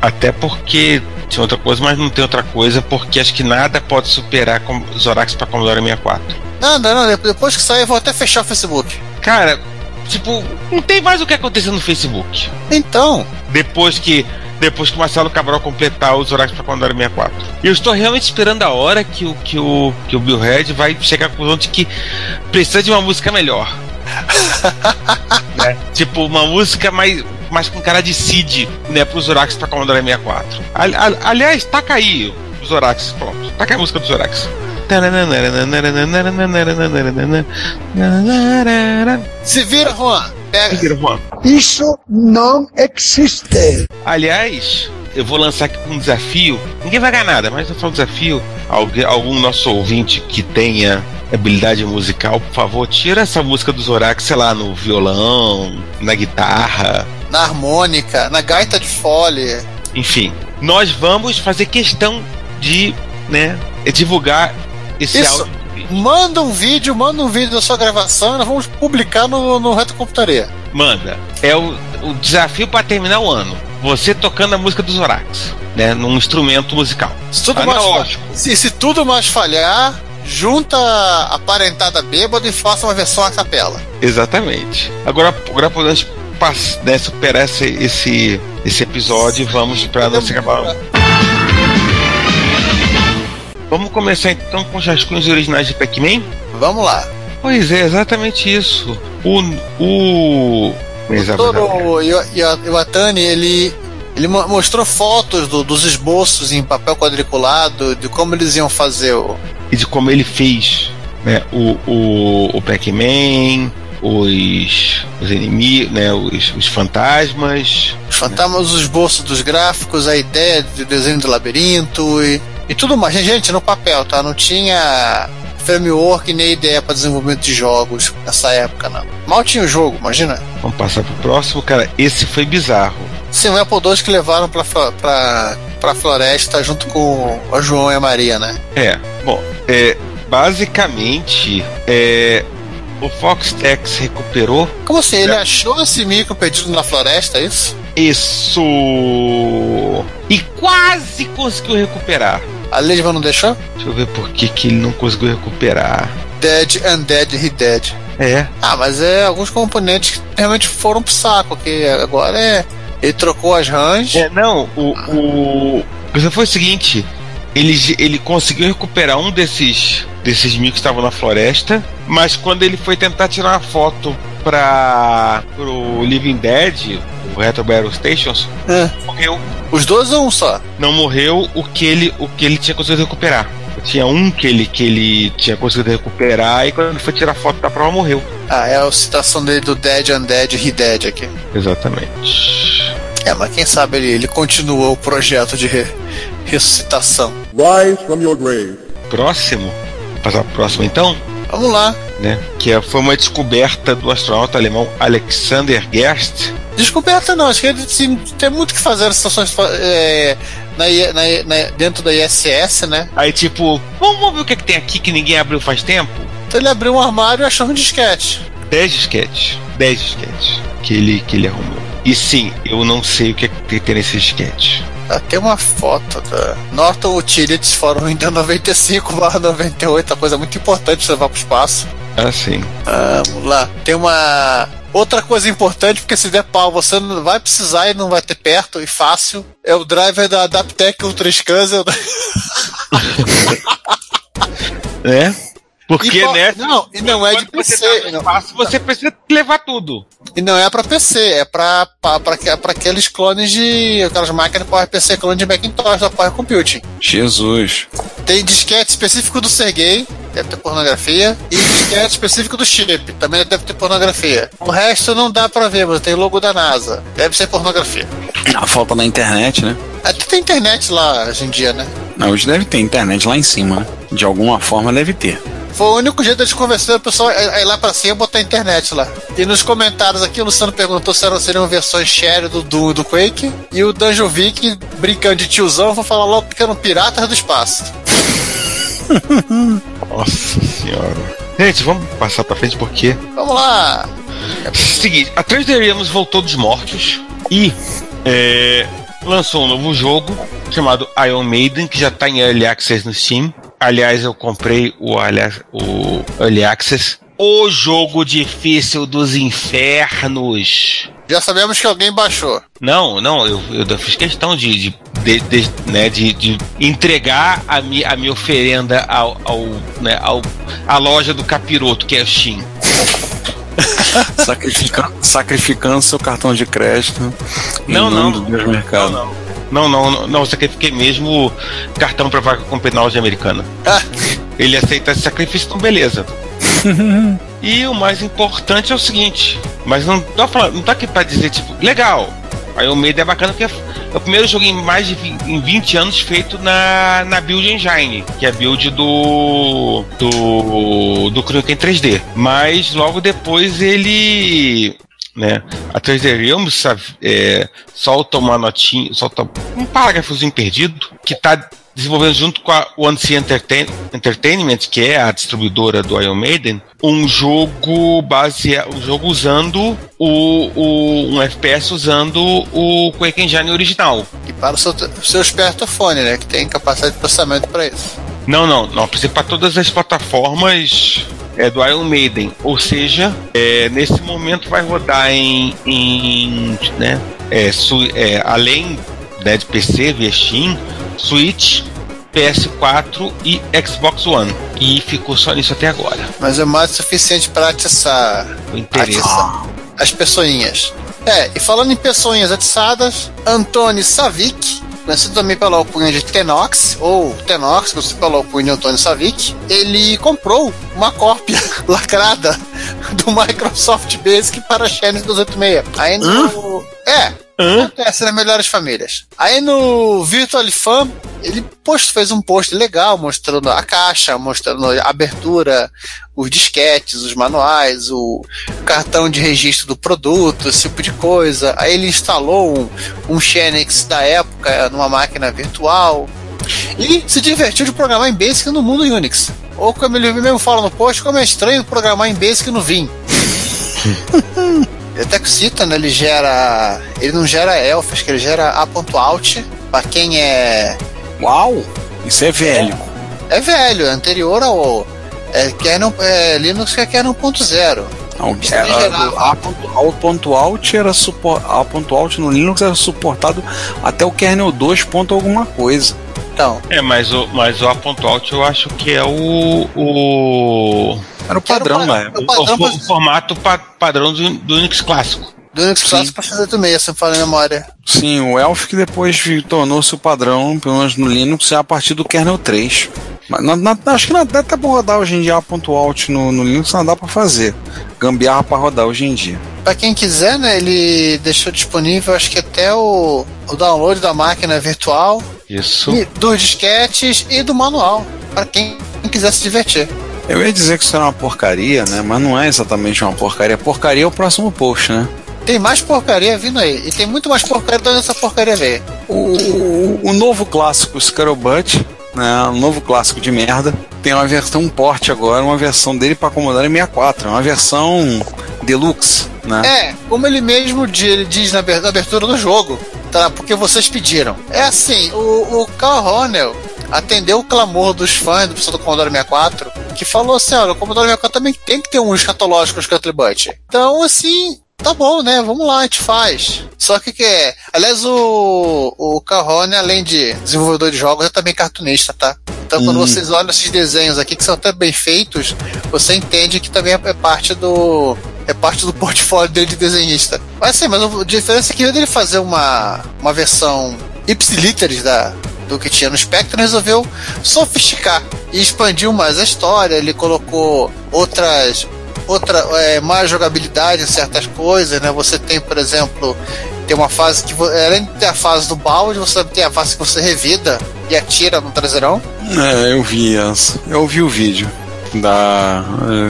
até porque tinha outra coisa, mas não tem outra coisa, porque acho que nada pode superar Zorax pra Commodore 64. Nada, não. de- Depois que sair, eu vou até fechar o Facebook. Cara, tipo, não tem mais o que acontecer no Facebook. Então, Depois que depois que o Marcelo Cabral completar o Zorax pra Commodore 64. E eu estou realmente esperando a hora que o que o que o Bill Red vai chegar à conclusão de que precisa de uma música melhor. Né? [LAUGHS] Tipo, uma música mais mais com cara de Cid, né, pro Zorax pra Commodore 64. Ali- ali- aliás, taca aí o Zorax, pronto. Taca aí a música do Zorax. se vira, Juan. Pega. Isso não existe. Aliás, eu vou lançar aqui um desafio. Ninguém vai ganhar nada, mas eu falo um desafio. Alguém, algum nosso ouvinte que tenha habilidade musical, por favor, tira essa música do Zorax, sei lá, no violão, na guitarra, Na harmônica, na gaita de fole. enfim. Nós vamos fazer questão de, né, divulgar esse Isso. áudio. Manda um vídeo, manda um vídeo da sua gravação e nós vamos publicar no, no Reto Computaria. Manda. É o, o desafio para terminar o ano. Você tocando a música do Zorax, né, num instrumento musical. Se tudo, mais, se, se tudo mais falhar, junta a parentada bêbada e faça uma versão a capela. Exatamente. Agora, agora podemos né, superar esse, esse, esse episódio e vamos para nossa acabar. Vamos começar então com os rascunhos originais de Pac-Man? Vamos lá. Pois é, exatamente isso. O. O. Toro Iwatani, ele, ele mo- mostrou fotos do- dos esboços em papel quadriculado, de como eles iam fazer o. E de como ele fez né, o, o, o Pac-Man, os, os inimigos, né, os, os fantasmas, Os fantasmas, os esboços dos gráficos, a ideia de desenho do labirinto e, e tudo mais. Gente, no papel, tá? Não tinha framework nem ideia para desenvolvimento de jogos nessa época, não. Mal tinha o jogo, imagina. Vamos passar pro próximo, cara. Esse foi bizarro. Sim, o Apple II que levaram pra, pra, pra floresta junto com o João e a Maria, né? É, bom, é, basicamente, é, o Foxtex recuperou Como assim? Ele achou esse micro perdido na floresta, é isso? isso e quase conseguiu recuperar. A Ledman não deixou? Deixa eu ver por que, que ele não conseguiu recuperar. Dead, Undead, Redead. É, Ah, mas é alguns componentes que realmente foram pro saco, que agora é. Ele trocou as RAMs. é não, o, o, o foi o seguinte, ele, ele conseguiu recuperar um desses desses micos que estavam na floresta, mas quando ele foi tentar tirar uma foto para pro Living Dead, o Retro Battle Stations, É. morreu. Os dois ou um só? não morreu o que ele o que ele tinha conseguido recuperar. Tinha um que ele que ele tinha conseguido recuperar e quando ele foi tirar foto da prova morreu. Ah, é a citação dele do Dead, Undead, Redead aqui. Exatamente. É, mas quem sabe ele, ele continuou o projeto de re- ressuscitação. Rise from your grave. Próximo, vou passar pro próximo então, Vamos lá. né? Que é- foi uma descoberta do astronauta alemão Alexander Gerst. Descoberta não, acho que ele assim, tem muito o que fazer nas estações é, na, na na- dentro da ISS, né? Aí tipo, vamos, vamos ver o que, é que tem aqui que ninguém abriu faz tempo. Então ele abriu um armário e achou um disquete. 10 disquetes. 10 disquetes que ele, que ele arrumou. E sim, eu não sei o que, é que tem nesse disquete. Ah, tem uma foto da Norton Utilities Forum Windows 95 98, uma coisa muito importante levar pro espaço. Ah, sim. Ah, Vamos lá. Tem uma outra coisa importante, porque se der pau, você não vai precisar e não vai ter perto e fácil. É o driver da Adaptec Ultra Scans. [LAUGHS] eu- Né? Porque, E né? Não, e não é de você PC. tá não. espaço, você precisa levar tudo. E não é pra PC, é pra, pra, pra, pra aqueles clones de. aquelas máquinas PowerPC clone de Macintosh da Power Computing. Jesus. Tem disquete específico do Sergei, deve ter pornografia, e disquete específico do chip, também deve ter pornografia. O resto não dá pra ver, mas tem logo da NASA, deve ser pornografia. A falta na internet, né? Até tem internet lá hoje em dia, né? Não, hoje deve ter internet lá em cima, né? De alguma forma deve ter. Foi o único jeito de convencer o pessoal ir lá pra cima e botar a internet lá. E nos comentários aqui, o Luciano perguntou se eram, seriam versões share do Doom e do Quake. E o Danjovic, brincando de tiozão, vou falar logo que eram piratas do espaço. [LAUGHS] Nossa senhora. Gente, vamos passar pra frente porque. Vamos lá! Seguinte, a 3D Realms voltou dos mortos e é, lançou um novo jogo chamado Iron Maiden, que já tá em Early Access no Steam. Aliás, eu comprei o, aliás, o Early Access. O jogo difícil dos infernos. Já sabemos que alguém baixou. Não, não, eu, eu fiz questão de, de, de, de, né, de, de entregar a, mi, a minha oferenda ao, ao, né, ao, à loja do capiroto, que é o Steam. [LAUGHS] Sacrifica- sacrificando seu cartão de crédito. Não, não. do Deus mercado. Não, não, não, não, sacrifiquei mesmo o cartão pra vaga com penalidade americana. Ah, Ele aceita esse sacrifício, então beleza. [LAUGHS] e o mais importante é o seguinte, mas não tô falando, não tá aqui pra dizer, tipo, legal. Aí o medo é bacana porque é o primeiro jogo em mais de vi- em 20 anos feito na, na build engine, que é a build do do do Trigger 3D. Mas logo depois ele né? A 3D Realms sabe, é, solta uma notinha, solta um parágrafozinho perdido que está desenvolvendo junto com a One Entertain- Entertainment, que é a distribuidora do Iron Maiden, um jogo base, um jogo usando o, o um FPS usando o Quake Engine original. e para o seu, seu espertofone, né? Que tem capacidade de processamento para isso. Não, não, não. Precisa para todas as plataformas é, do Iron Maiden. Ou seja, é, nesse momento vai rodar em. em né, é, su- é, além né, de PC, via Steam, Switch, PS4 e Xbox One. E ficou só nisso até agora. Mas é mais suficiente para atiçar, O interesse. atiçar as pessoinhas. É, e falando em pessoinhas atiçadas, Antônio Savic, conhecido também pela alcunha de Tenox, ou Tenox, conhecido pela alcunha de Antônio Savic, ele comprou uma cópia [LAUGHS] lacrada do Microsoft Basic para a Xenon 286. Aí no... É, Acontece nas melhores famílias. Aí no Virtual Fan, ele post, fez um post legal mostrando a caixa, mostrando a abertura, os disquetes, os manuais, o cartão de registro do produto, esse tipo de coisa. Aí ele instalou um, um Xenix da época numa máquina virtual e se divertiu de programar em Basic no mundo Unix. Ou como ele mesmo fala no post, como é estranho programar em Basic no Vim. [LAUGHS] ele até que cita, né? Ele gera. Ele não gera elf, acho que ele gera A.out. Pra quem é. Uau! Isso é velho. É velho, é anterior ao. É, kernel, é Linux que é kernel 1.0. Não, Isso era, supor, a ponto alt no Linux era suportado até o kernel 2 ponto alguma coisa. Então, É, mas o, mas o A.out eu acho que é o. o, Era o era o padrão o época. o, padrão pra- o formato pa- padrão do, do Unix clássico. do Unix clássico para fazer do meio, se eu falar em memória. Sim, o Elf que depois tornou-se o padrão, pelo menos no Linux, é a partir do kernel 3. Mas na- na- acho que não dá até pra rodar hoje em dia a ponto alt no, no Linux, não dá pra fazer. Gambiarra pra rodar hoje em dia. Pra quem quiser, né, ele deixou disponível, acho que até o, o download da máquina virtual, Isso. e dos disquetes e do manual, para quem quiser se divertir. Eu ia dizer que isso era uma porcaria, né? Mas não é exatamente uma porcaria. Porcaria é o próximo post, né? Tem mais porcaria vindo aí, e tem muito mais porcaria de onde essa porcaria veio. O, o, o novo clássico Scuttlebutt, né? O novo clássico de merda. Tem uma versão um porte agora, uma versão dele para Commodore 64. Uma versão deluxe, né? É, como ele mesmo di- ele diz na aber- na abertura do jogo, tá? Porque vocês pediram. É assim, o, o Carl atendeu o clamor dos fãs do pessoal do Commodore 64, que falou assim, olha, o Commodore 64 também tem que ter um escatológico Scuttlebutt. Então, assim, tá bom, né? Vamos lá, a gente faz. Só que que é... Aliás, o, o Carl Hornell, além de desenvolvedor de jogos, é também cartunista, tá? Então, quando Hum. vocês olham esses desenhos aqui, que são até bem feitos, você entende que também é parte do é parte do [LAUGHS] portfólio dele de desenhista. Mas assim, mas a diferença é que dele fazer uma, uma versão ipsiliteris da, do que tinha no Spectrum, ele resolveu sofisticar e expandiu mais a história. Ele colocou outras outra é, mais jogabilidade em certas coisas, né? Você tem, por exemplo, tem uma fase que além de ter a fase do balde, você tem a fase que você revida e atira no traseirão. É, eu vi essa. Eu vi o vídeo da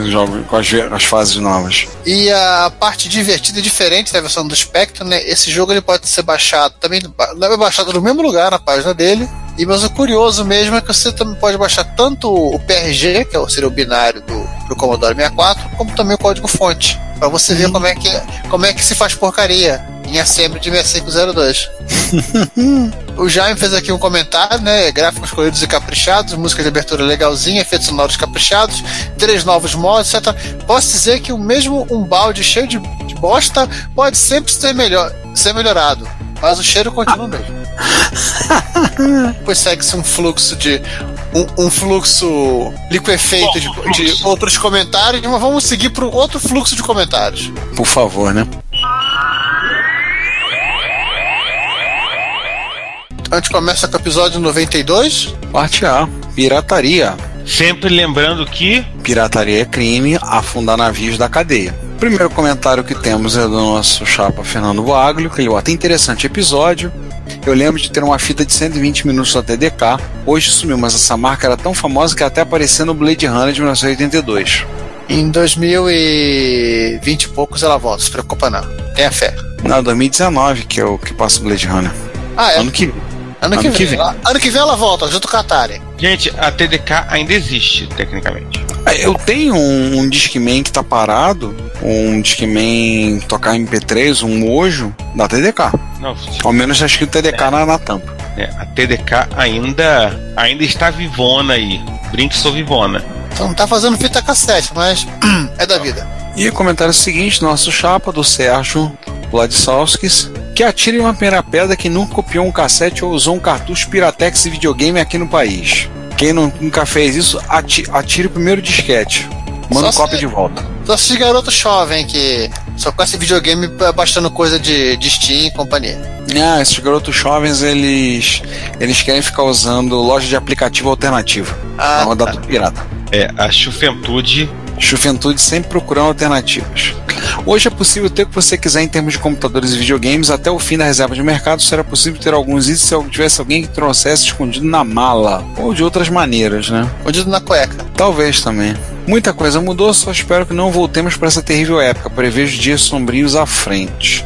eh, jogo com as, as fases novas. E a parte divertida e diferente da versão do Spectrum, né? Esse jogo ele pode ser baixado também, é baixado no mesmo lugar na página dele. E mas o curioso mesmo é que você também pode baixar tanto o PRG, que é o- seria o binário do, do Commodore 64, como também o código fonte, Pra você ver como é que como é que se faz porcaria em assembly de 6502. O Jaime fez aqui um comentário, né? Gráficos coloridos e caprichados, música de abertura legalzinha, efeitos sonoros caprichados, três novos modos, etc. Posso dizer que o mesmo um balde cheio de, de bosta pode sempre ser melhor, ser melhorado, mas o cheiro continua o mesmo. [LAUGHS] Depois segue-se um fluxo de um, um fluxo liquefeito de, de outros comentários, mas vamos seguir para um outro fluxo de comentários. Por favor, né? A gente começa com o episódio 92. Parte A. Pirataria. Sempre lembrando que Pirataria é crime, afundar navios da cadeia. O primeiro comentário que temos é do nosso chapa Fernando Boaglio, que ele bota interessante episódio. Eu lembro de ter uma fita de 120 minutos da TDK. Hoje sumiu, mas essa marca era tão famosa que até apareceu no Blade Runner de 1982. Em 2020 e poucos ela volta, se preocupa não. Tenha fé. Não, 2019 que é o que passa o Blade Runner. Ah, é. Ano que Ano, que, ano que vem. vem. Ela- Ano que vem ela volta, junto com a Atari. Gente, a TDK ainda existe, tecnicamente. Eu tenho um, um Discman que tá parado, um Discman tocar MP3, um Mojo da TDK. Não, Ao menos tá escrito TDK na, na tampa. é, a TDK ainda, ainda está vivona aí. Brinque sou vivona. Então não tá fazendo fita cassete, mas [CLEARS THROAT] é da vida. E o comentário seguinte, nosso chapa do Sérgio Vladislavskis, que atire uma primeira pedra que nunca copiou um cassete ou usou um cartucho Piratex de videogame aqui no país. Quem não- nunca fez isso, ati- atire o primeiro disquete. Manda Só cópia de volta. Só esses garotos jovens que só com esse videogame baixando coisa de, de Steam e companhia. Ah, esses garotos jovens, eles eles querem ficar usando loja de aplicativo alternativo. Ah, na rodada do pirata. É, a Juventude Juventude sempre procurando alternativas. Hoje é possível ter o que você quiser em termos de computadores e videogames. Até o fim da reserva de mercado será possível ter alguns itens se tivesse alguém que trouxesse escondido na mala. Ou de outras maneiras, né? Escondido na cueca. Talvez também. Muita coisa mudou, só espero que não voltemos para essa terrível época. Prevejo dias sombrios à frente.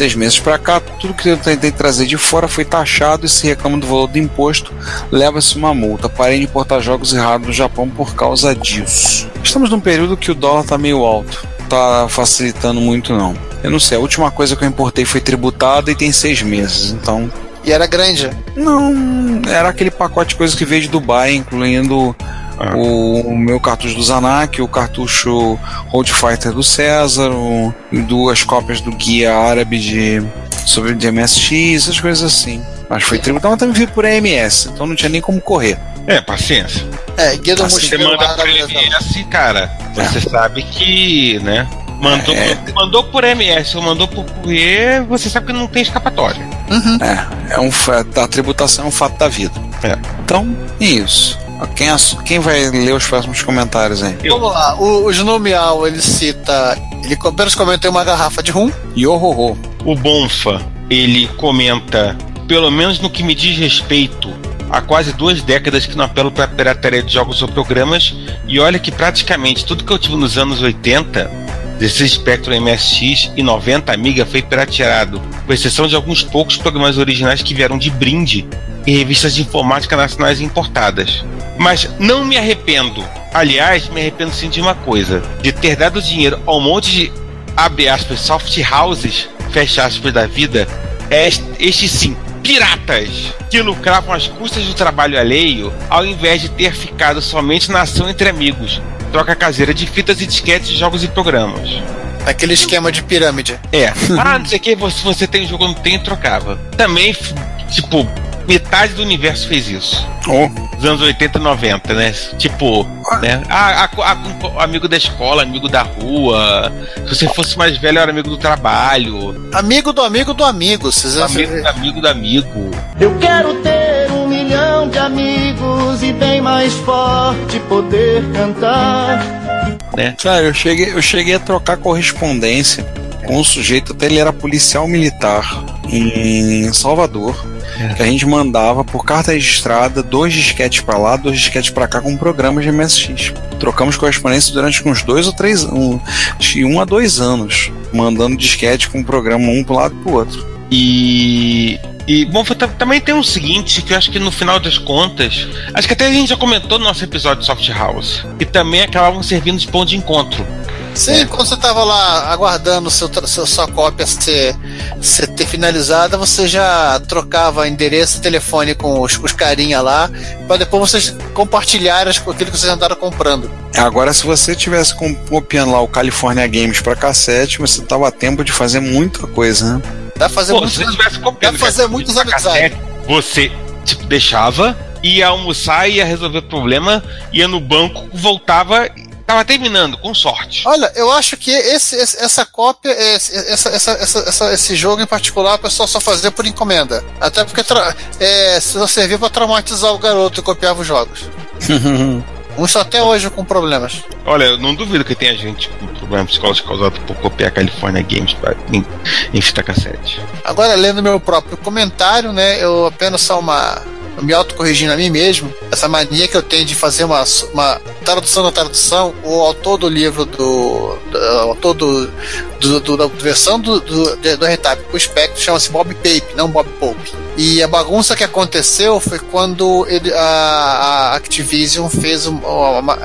Seis meses para cá, tudo que eu tentei trazer de fora foi taxado e se reclama do valor do imposto, leva-se uma multa. Parei de importar jogos errados do Japão por causa disso. Estamos num período que o dólar tá meio alto. Tá facilitando muito não. Eu não sei, a última coisa que eu importei foi tributada e tem seis meses, então E era grande. não, era aquele pacote de coisas que veio de Dubai, incluindo Ah. o, meu cartucho do Zanak, o cartucho Road Fighter do César, o- duas cópias do guia árabe de sobre de MSX, essas coisas assim. Mas foi tributado, mas também veio por AMS, então não tinha nem como correr. É, paciência. É, guia do Você manda por. MS, cara, você sabe que, né? Mandou, É. mandou por MS ou mandou por courier, você sabe que não tem escapatória. É, é um a tributação é um fato da vida. É. Então, é isso. Quem, ass- quem vai ler os próximos comentários aí? Eu. Vamos lá, o, o ele cita. Ele apenas comentou uma garrafa de rum. Yohoho. O Bonfa, ele comenta, pelo menos no que me diz respeito, há quase duas décadas que não apelo para pirataria de jogos ou programas, e olha que praticamente tudo que eu tive nos anos 80, 16 Spectrum MSX e 90 Amiga foi pirateado, com exceção de alguns poucos programas originais que vieram de brinde em revistas de informática nacionais importadas. Mas não me arrependo. Aliás, me arrependo sim de uma coisa: de ter dado dinheiro a um monte de abre aspas, soft houses, fecha aspas da vida, est- estes sim, piratas, que lucravam às custas do trabalho alheio, ao invés de ter ficado somente na ação entre amigos, troca caseira de fitas e disquetes de jogos e programas. Aquele esquema de pirâmide. É, ah, não sei o que, você, você tem jogo, não tem, trocava. Também, tipo, metade do universo fez isso. Oh, Dos anos 80 e 90, né? Tipo, né? Ah, a- a- amigo da escola, amigo da rua. Se você fosse mais velho, era amigo do trabalho. Amigo do amigo do amigo. Vocês Amigo do amigo do amigo. Eu quero ter um milhão de amigos e bem mais forte poder cantar. Cara, eu cheguei, eu cheguei a trocar correspondência com um sujeito, até ele era policial militar em Salvador. Que a gente mandava por carta registrada dois disquetes pra lá, dois disquetes pra cá com programas de MSX. Trocamos correspondência durante uns dois ou três um, que um a dois anos, mandando disquete com um programa um pro lado e pro outro. E. E, bom, também tem um seguinte, que eu acho que no final das contas, acho que até a gente já comentou no nosso episódio de Soft House, que também acabavam servindo de ponto de encontro. Sim, quando você tava lá aguardando seu, seu- sua cópia ser, ser ter finalizada, você já trocava endereço e telefone com os, os carinha lá, pra depois vocês compartilharem as- aquilo que vocês andaram comprando. Agora, se você tivesse copiando lá o California Games pra cassete, você tava a tempo de fazer muita coisa, né? Dá pra fazer Pô, muito. se você tivesse copiando Dá pra fazer muitos amizades. cassete, Você, tipo, deixava, ia almoçar, ia resolver problema, ia no banco, voltava, tava terminando, com sorte. Olha, eu acho que esse, esse- essa cópia, esse, essa, essa, essa- essa- esse jogo em particular, o pessoal só fazia por encomenda. Até porque tra- é, só servia pra traumatizar o garoto que copiava os jogos. [LAUGHS] Uns até hoje com problemas. Olha, eu não duvido que tenha gente com problema psicológico causado por copiar California Games pra, em, em fita cassete. Agora, lendo meu próprio comentário, né, eu apenas só uma. Me autocorrigindo a mim mesmo, essa mania que eu tenho de fazer uma, uma tradução da tradução, o autor do livro do. do o autor do, do- do- da versão do, do, do R-Type pro Spectrum chama-se Bob Pape, não Bob Pope. E a bagunça que aconteceu foi quando ele, a, a Activision fez, um- uma,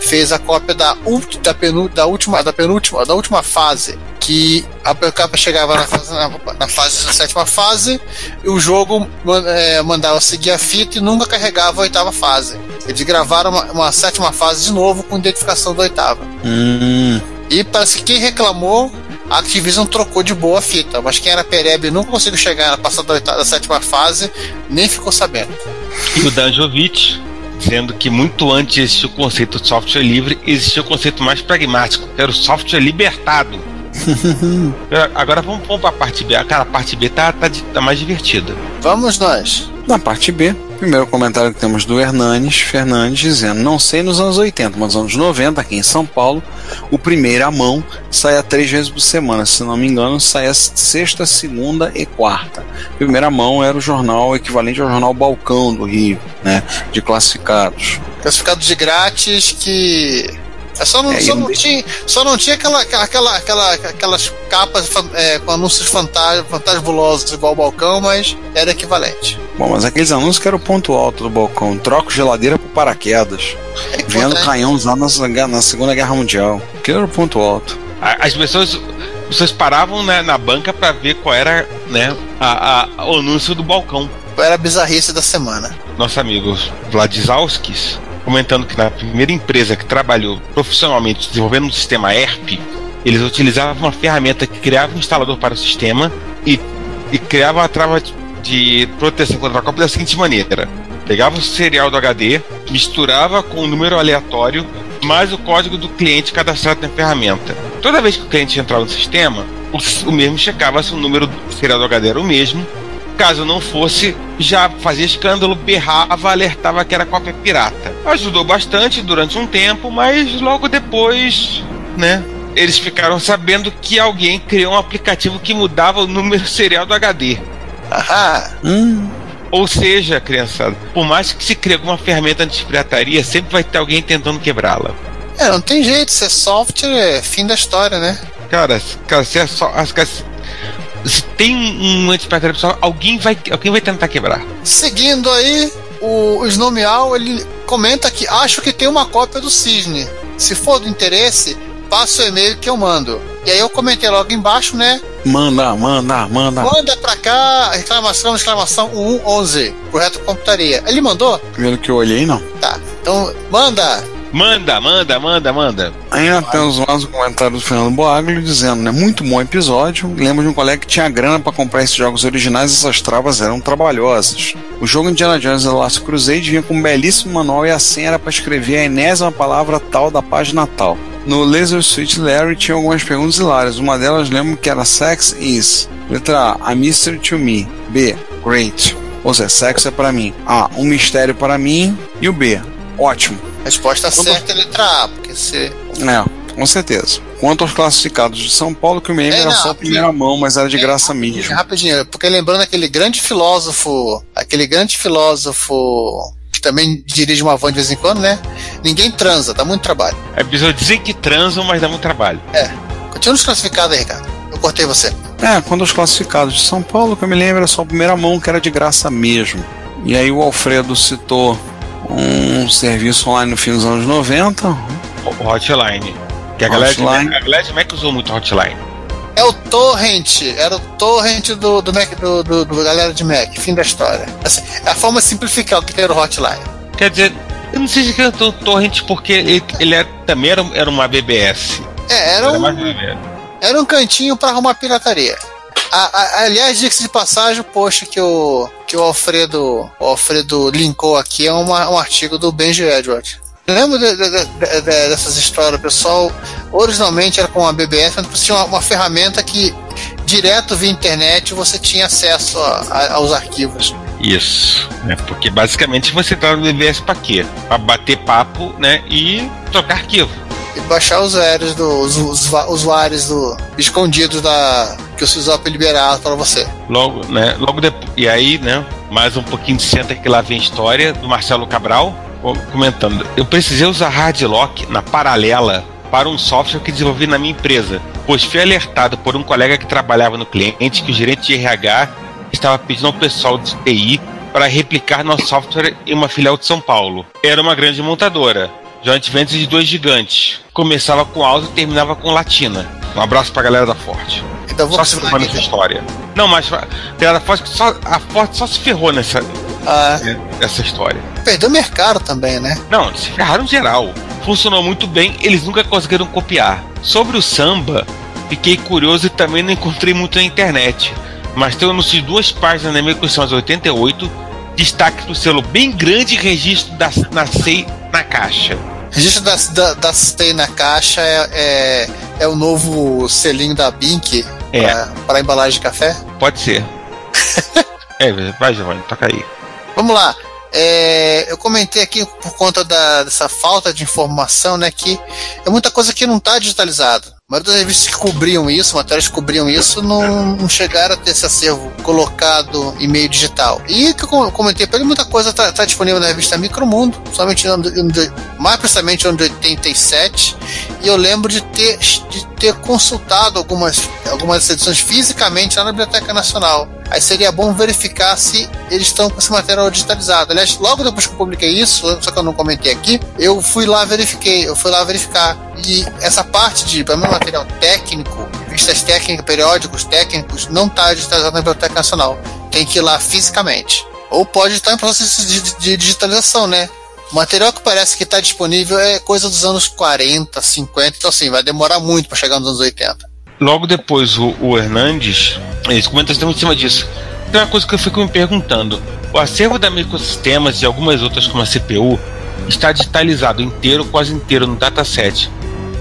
fez a cópia da, ult- da, penu, da, última, da penúltima, da última fase. Que a capa chegava na fase, na, na fase na sétima fase e o jogo é, mandava seguir a fita e nunca carregava a oitava fase. Eles gravaram uma, uma sétima fase de novo com identificação da oitava. Hum, E parece que quem reclamou, a Activision trocou de boa a fita, mas quem era Pereb não conseguiu chegar na passada da, oitava, da sétima fase, nem ficou sabendo. E o Danjovic dizendo que muito antes de existir o conceito de software livre, existia o conceito mais pragmático, que era o software libertado. [LAUGHS] Agora vamos, vamos pra parte B. Cara, a parte B tá, tá, tá mais divertida. Vamos nós. Na parte B, primeiro comentário que temos do Hernanes Fernandes dizendo: Não sei nos anos 80, mas nos anos 90, aqui em São Paulo, o primeiro à mão saia três vezes por semana. Se não me engano, saia sexta, segunda e quarta. Primeira mão era o jornal equivalente ao jornal Balcão do Rio, né? De classificados. Classificados de grátis que. É Só não, É, só não tinha, só não tinha aquela, aquela, aquela, aquelas capas é, com anúncios fanta- fantasbulosos igual o balcão, mas era equivalente. Bom, mas aqueles anúncios que era o ponto alto do balcão. Troco geladeira por paraquedas. É Vendo canhão usado na, na Segunda Guerra Mundial. Aquele era o ponto alto. As pessoas, as pessoas paravam né, na banca para ver qual era né, a, a- o anúncio do balcão. Era a bizarrice da semana. Nosso amigo Vladizalskis comentando que na primeira empresa que trabalhou profissionalmente desenvolvendo um sistema ERP, eles utilizavam uma ferramenta que criava um instalador para o sistema e, e criava uma trava de- proteção contra a cópia da seguinte maneira: pegava o serial do HD, misturava com o número aleatório mais o código do cliente cadastrado na ferramenta. Toda vez que o cliente entrava no sistema, o, o mesmo checava se o número do serial do HD era o mesmo Caso não fosse, já fazia escândalo, berrava, alertava que era cópia pirata. Ajudou bastante durante um tempo, mas logo depois, né? Eles ficaram sabendo que alguém criou um aplicativo que mudava o número serial do HD. Ahá. Hum, Ou seja, criançada, por mais que se crie alguma ferramenta anti-pirataria, sempre vai ter alguém tentando quebrá-la. É, não tem jeito, se é software, é fim da história, né? Cara, cara, se é só. as- as- Se tem um anti-pirataria pessoal, alguém vai, alguém vai tentar quebrar. Seguindo aí, o, Snomial, ele comenta que acho que tem uma cópia do Cisne. Se for do interesse, passa o e-mail que eu mando. E aí eu comentei logo embaixo, né? manda, manda, manda. Manda pra cá, reclamação, exclamação 111, correto computaria. Ele mandou? Pelo que eu olhei, não. Tá. Então, manda. Manda, manda, manda, manda. Ainda temos mais um comentário do Fernando Boaglio dizendo, né? Muito bom episódio. Lembro de um colega que tinha grana para comprar esses jogos originais e essas travas eram trabalhosas. O jogo Indiana Jones The Last Crusade vinha com um belíssimo manual e a senha era para escrever a enésima palavra tal da página tal. No Laser Suit Larry tinha algumas perguntas hilárias. Uma delas lembro que era Sex is. Letra A. A mystery to me. B. Great. Ou seja, sexo é para mim. A. Um mistério para mim. E o B. Ótimo. Resposta certa é letra A, porque se. É, com certeza. Quanto aos classificados de São Paulo, que o meme É, era não, só a primeira mão, mas era de graça mesmo. Rapidinho, porque lembrando aquele grande filósofo, aquele grande filósofo que também dirige uma van de vez em quando, né? Ninguém transa, dá muito trabalho. É preciso dizer que transam, mas dá muito trabalho. Continua nos classificados aí, Ricardo. Eu cortei você. É, quanto aos classificados de São Paulo, que eu me lembro era só a primeira mão, que era de graça mesmo. E aí o Alfredo citou um serviço online no fim dos anos 90. O Hotline. Que a galera, de, Hotline. a galera de Mac usou muito Hotline. É o Torrent, era o Torrent do, do, Mac, do, do, do galera de Mac, fim da história. Assim, é a forma simplificada que era o Hotline. Quer dizer, eu não sei se é o Torrent porque ele, ele era, também era, era uma BBS. É, era Era um, era um cantinho para arrumar pirataria. A- a- aliás, diga-se de passagem, o post que o, que o Alfredo, o Alfredo linkou aqui é uma- um artigo do Benji Edward. Lembro de- de- de- de- dessas histórias, pessoal? Originalmente era com a BBS, mas tinha uma, uma ferramenta que direto via internet você tinha acesso a- a- aos arquivos. Isso. Né? Porque basicamente você tá no BBS pra quê? Pra bater papo, né? E trocar arquivo. E baixar os usuários do, os, os do escondidos da que o Sysop liberava para você. Logo, né? Logo depois. E aí, né? Mais um pouquinho de senta que lá vem a história do Marcelo Cabral co- comentando. Eu precisei usar hardlock na paralela para um software que desenvolvi na minha empresa, pois fui alertado por um colega que trabalhava no cliente que o gerente de RH estava pedindo ao pessoal de TI para replicar nosso software em uma filial de São Paulo. Era uma grande montadora, joint venture de dois gigantes. Começava com alto e terminava com latina. Um abraço pra galera da Forte. Então Só se ferrou nessa história. Não, mas a Forte só, a Forte só se ferrou nessa, Ah, nessa história. perdeu mercado também, né? Não, se ferraram geral. Funcionou muito bem, eles nunca conseguiram copiar. Sobre o samba, fiquei curioso e também não encontrei muito na internet. Mas tem anúncio de duas páginas na minha questão 88, destaque do selo bem grande registro da, na na caixa. Registro da, da, da STEI na caixa é, é, é o novo selinho da Bink É. para embalagem de café. Pode ser. [LAUGHS] é, vai, Giovanni, toca aí. Vamos lá. É, eu comentei aqui por conta da- dessa falta de informação, né, que é muita coisa que não está digitalizada. Maioria das revistas que cobriam isso, matérias que cobriam isso, não, não chegaram a ter esse acervo colocado em meio digital. E que eu com- comentei para ele, muita coisa está disponível na revista Micromundo, somente no de- mais precisamente no ano de 87. E eu lembro de ter, de ter consultado algumas, algumas edições fisicamente lá na Biblioteca Nacional. Aí seria bom verificar se eles estão com esse material digitalizado. Aliás, logo depois que eu publiquei isso, só que eu não comentei aqui, eu fui lá verifiquei, eu fui lá verificar. E essa parte de, pelo menos material técnico, revistas técnicas, periódicos técnicos, não está digitalizado na Biblioteca Nacional. Tem que ir lá fisicamente. Ou pode estar em processo de- de digitalização, né? O material que parece que está disponível é coisa dos anos 40, 50, então assim, vai demorar muito para chegar nos anos 80. Logo depois, o, o Hernandes, eles comentam em cima disso. Tem uma coisa que eu fico me perguntando: o acervo da Microsistemas e algumas outras, como a CPU, está digitalizado inteiro, quase inteiro no dataset.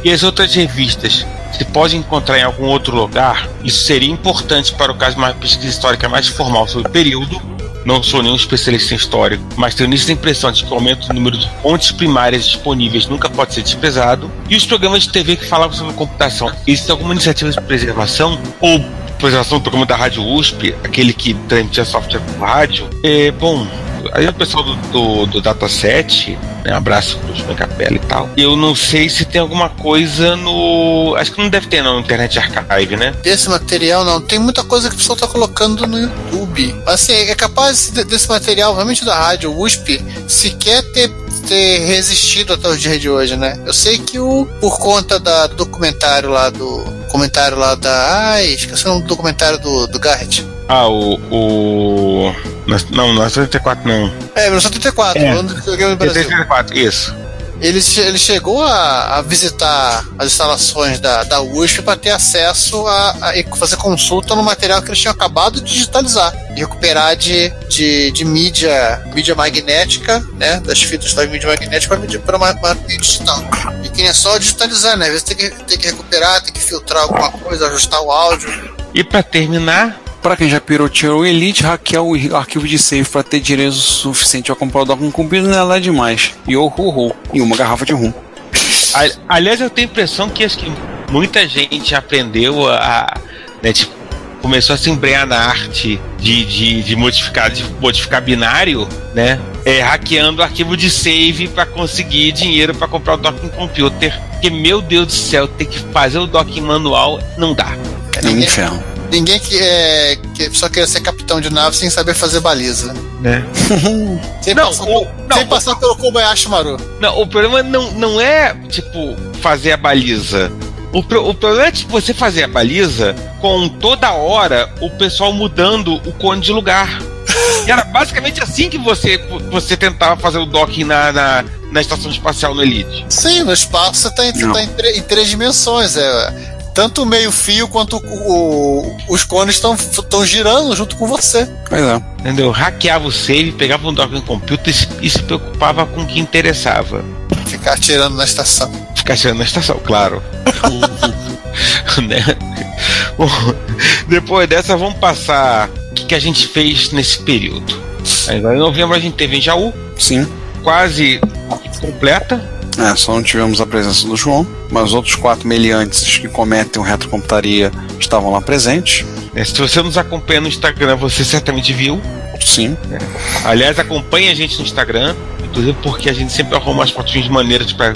E as outras revistas se pode encontrar em algum outro lugar? Isso seria importante para o caso de uma pesquisa histórica mais formal sobre o período. Não sou nenhum especialista em história, mas tenho nessa impressão de que o aumento do número de fontes primárias disponíveis nunca pode ser desprezado. E os programas de TV que falavam sobre computação, existe alguma iniciativa de preservação? Ou preservação do programa da Rádio USP, aquele que transmitia software por rádio? É, bom, aí o pessoal do, do, do Dataset, né, abraço pro Júnior Capela e tal. Eu não sei se tem alguma coisa no. Acho que não deve ter não, no Internet Archive, né? Desse material, não. Tem muita coisa que o pessoal tá colocando no YouTube. Assim, é capaz de- desse material, realmente da rádio USP, sequer ter, ter resistido até os dias de hoje, né? Eu sei que o, por conta da, do documentário lá do. Comentário lá da. Ai, esqueci o nome do documentário do, do Garrett. Ah, o. o... Não, não é 74, não. É, 1984, É. ano do videogame no Brasil. 74, isso. Ele, ele chegou a, a visitar as instalações da, da USP para ter acesso a, a- fazer consulta no material que eles tinham acabado de digitalizar e recuperar de, de, de mídia, mídia magnética, né? Das fitas da mídia magnética para uma, uma mídia digital. E que nem é só digitalizar, né? Às vezes tem que, tem que recuperar, tem que filtrar alguma coisa, ajustar o áudio. E pra terminar, Pra quem já piroteou o Elite, hackear o arquivo de save pra ter dinheiro suficiente a comprar o documento cumprido não é lá demais. E o ru, ru, e uma garrafa de rum. aliás, eu tenho a impressão que acho que muita gente aprendeu a. Né, tipo, começou a se embrenhar na arte de, de, de modificar, de modificar binário, né? É, hackeando o arquivo de save pra conseguir dinheiro pra comprar o docking computer. Porque, meu Deus do céu, ter que fazer o docking manual não dá. É um inferno. Ninguém que, é, que só queria ser capitão de nave sem saber fazer baliza. Né? [LAUGHS] Sem, Não, passar, o- não, sem o- passar pelo Kobayashi Maru. Não, o problema não, não é, tipo, fazer a baliza. O, pro- o problema é, tipo, você fazer a baliza com toda hora o pessoal mudando o cone de lugar. E era basicamente assim que você, você tentava fazer o docking na, na, na estação espacial no Elite. Sim, no espaço você tá em, Não. tá em, tre- em três dimensões. É, tanto o meio-fio quanto o, o- os cones estão girando junto com você. Pois é. Entendeu? Hackeava o save, pegava um docking computer e se, e se preocupava com o que interessava. Ficar atirando na estação. Ficar chegando na estação, claro. [LAUGHS] né? Bom, depois dessa, vamos passar o que, que a gente fez nesse período. Agora, em novembro, a gente teve em Jaú, Sim. quase completa. É, só não tivemos a presença do João, mas os outros quatro meliantes que cometem retrocomputaria estavam lá presentes. né? Se você nos acompanha no Instagram, você certamente viu. Sim. Aliás, acompanhe a gente no Instagram, inclusive porque a gente sempre arruma umas fotinhas maneiras para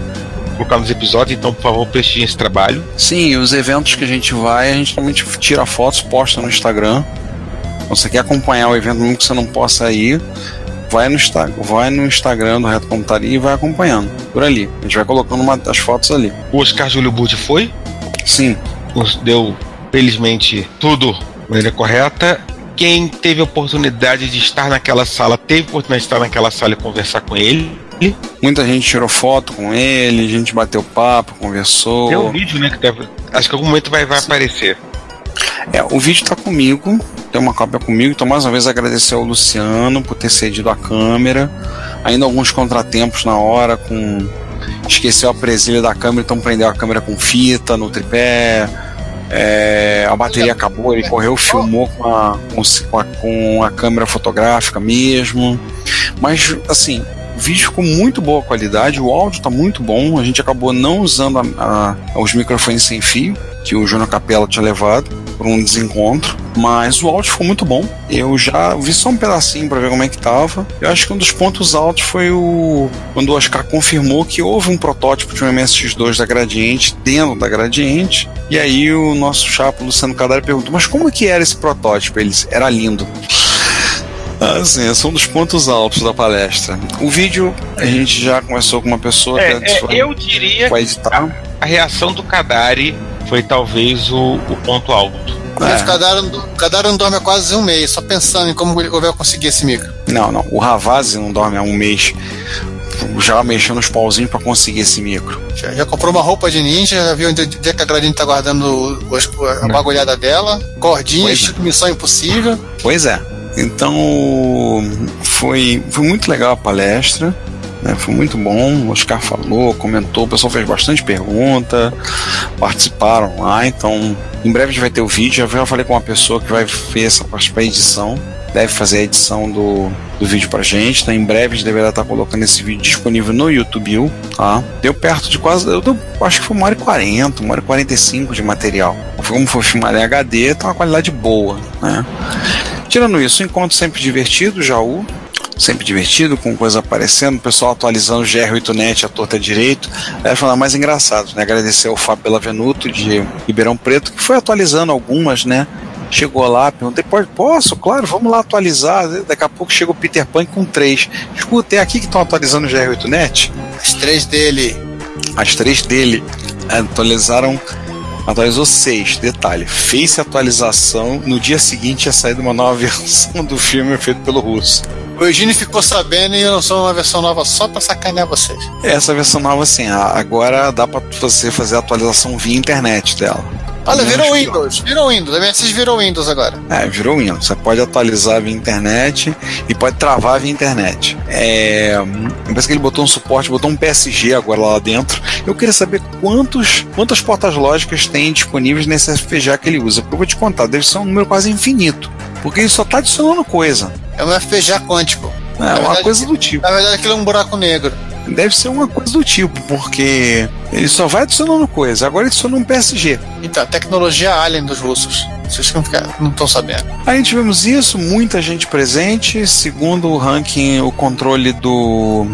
colocar nos episódios, então, por favor, prestigiem esse trabalho. Sim, e os eventos que a gente vai, a gente também tira fotos, posta no Instagram. Então, você quer acompanhar o evento mesmo que você não possa ir, vai no, Insta vai no Instagram do Reto Computaria e vai acompanhando por ali. A gente vai colocando uma, as fotos ali. O Oscar Júlio Bud foi, Sim, deu, felizmente, tudo de maneira correta. Quem teve a oportunidade de estar naquela sala, teve a oportunidade de estar naquela sala e conversar com ele. muita gente tirou foto com ele, a gente bateu papo, conversou. Tem um vídeo, né? Que deve, acho que em algum momento vai, vai aparecer. É, o vídeo tá comigo, tem uma cópia comigo, então mais uma vez agradecer ao Luciano por ter cedido a câmera. Ainda alguns contratempos na hora com. Esqueceu a presilha da câmera, então prendeu a câmera com fita no tripé. É, a bateria acabou, ele correu, filmou com a, com a, com a câmera fotográfica mesmo. Mas, assim, o vídeo ficou muito boa qualidade, o áudio está muito bom. A gente acabou não usando a, a, os microfones sem fio que o Júnior Capela tinha levado para um desencontro, mas o áudio ficou muito bom. Eu já vi só um pedacinho para ver como é que tava. Eu acho que um dos pontos altos foi o quando o Oscar confirmou que houve um protótipo de um MSX2 da Gradiente dentro da Gradiente. E aí o nosso chapa Luciano Cadari perguntou: "Mas como que era esse protótipo?" Eles era lindo. Assim, esse é um dos pontos altos da palestra. O vídeo, a gente já começou com uma pessoa É, que é, vai- eu diria vai editar. a reação do Kadari foi talvez o, o ponto alto. Mas É. O não- dorme há quase um mês, só pensando em como ele vai conseguir esse micro. Não, não. O Ravazzi não dorme há um mês. Já mexendo os pauzinhos pra conseguir esse micro. Já, já comprou uma roupa de ninja, já viu onde, onde é que a Gradini tá guardando a bagulhada dela, cordinha, é. estilo missão impossível. Pois é. Então foi, foi muito legal a palestra. Né? Foi muito bom. O Oscar falou, comentou, o pessoal fez bastante pergunta, participaram lá. Então, em breve a gente vai ter o vídeo. Já, falei com uma pessoa que vai ver essa parte para edição. Deve fazer a edição do, do vídeo pra gente. Então, em breve a gente deverá estar colocando esse vídeo disponível no YouTube. Tá? Deu perto de quase. Eu deu- acho que foi uma hora e 40, uma hora e 45 de material. Como foi filmado em HD, tá uma qualidade boa. Né? Tirando isso, encontro sempre divertido, Jaú. Sempre divertido, com coisa aparecendo, o pessoal atualizando o GR8net à torta direito. Aí foi mais engraçado, né? Agradecer ao Fábio Bellavenuto de Ribeirão Preto, que foi atualizando algumas, né? Chegou lá, perguntei, pode, posso? Claro, vamos lá atualizar. Daqui a pouco chega o Peter Pan com três. Escuta, é aqui que estão atualizando o GR8net? As três dele. As três dele atualizaram. Atualizou seis. Detalhe: fez a atualização. No dia seguinte ia sair uma nova [LAUGHS] versão do filme feito pelo russo. O Eugênio ficou sabendo e lançou uma versão nova só pra sacanear vocês. Essa versão nova, a- agora dá pra você fazer a atualização via internet dela. Olha, virou. Windows, virou Windows. A MSX virou Windows agora. É, virou Windows. Você pode atualizar via internet e pode travar via internet. É, parece que ele botou um suporte, botou um PSG agora lá dentro. Eu queria saber quantos, quantas portas lógicas tem disponíveis nesse FPGA que ele usa. Porque eu vou te contar, deve ser um número quase infinito. Porque ele só está adicionando coisa. É um FPGA quântico. É, uma verdade- coisa do tipo. Na verdade, aquilo é um buraco negro. Deve ser uma coisa do tipo, porque ele só vai adicionando coisa. Agora ele adiciona um PSG. Então, tecnologia alien dos russos. Vocês não estão sabendo. Aí tivemos isso, muita gente presente. Segundo o ranking, o controle do,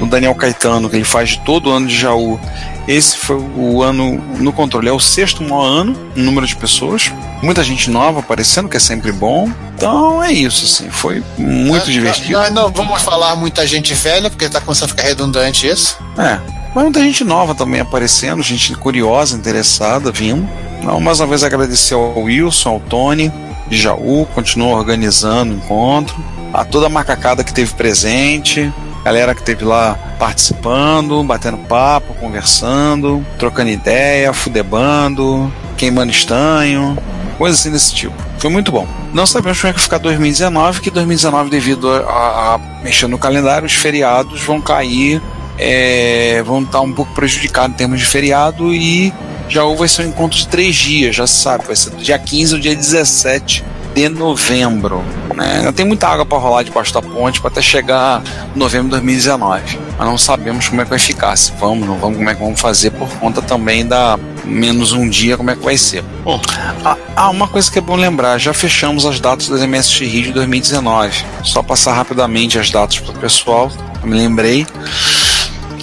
do Daniel Caetano, que ele faz de todo ano de Jaú. Esse foi o ano no controle. É o sexto maior ano, no número de pessoas. Muita gente nova aparecendo, que é sempre bom. Então é isso, assim. Foi muito Nós- divertido. Nós não vamos falar muita gente velha, porque tá começando a ficar redundante isso. É. Mas muita gente nova também aparecendo, gente curiosa, interessada, vindo. Então, mais uma vez agradecer ao Wilson, ao Tony, de Jaú, continuou organizando o encontro, a toda a macacada que teve presente, galera que teve lá participando, batendo papo, conversando, trocando ideia, fudebando, queimando estanho, coisas assim desse tipo. Foi muito bom. Não sabemos como é que vai ficar 2019, que 2019, devido a, a, mexer no calendário, os feriados vão cair é, vão estar um pouco prejudicados em termos de feriado e já vai ser um encontro de três dias, já se sabe, vai ser do dia 15 ao dia 17 de novembro. Né? Ainda tem muita água para rolar debaixo da ponte para até chegar novembro de 2019. Mas não sabemos como é que vai ficar, se vamos, não vamos, como é que vamos fazer por conta também da menos um dia, como é que vai ser. Bom. Ah, ah, uma coisa que é bom lembrar, já fechamos as datas das MSX Rio de 2019. Só passar rapidamente as datas para o pessoal, eu me lembrei.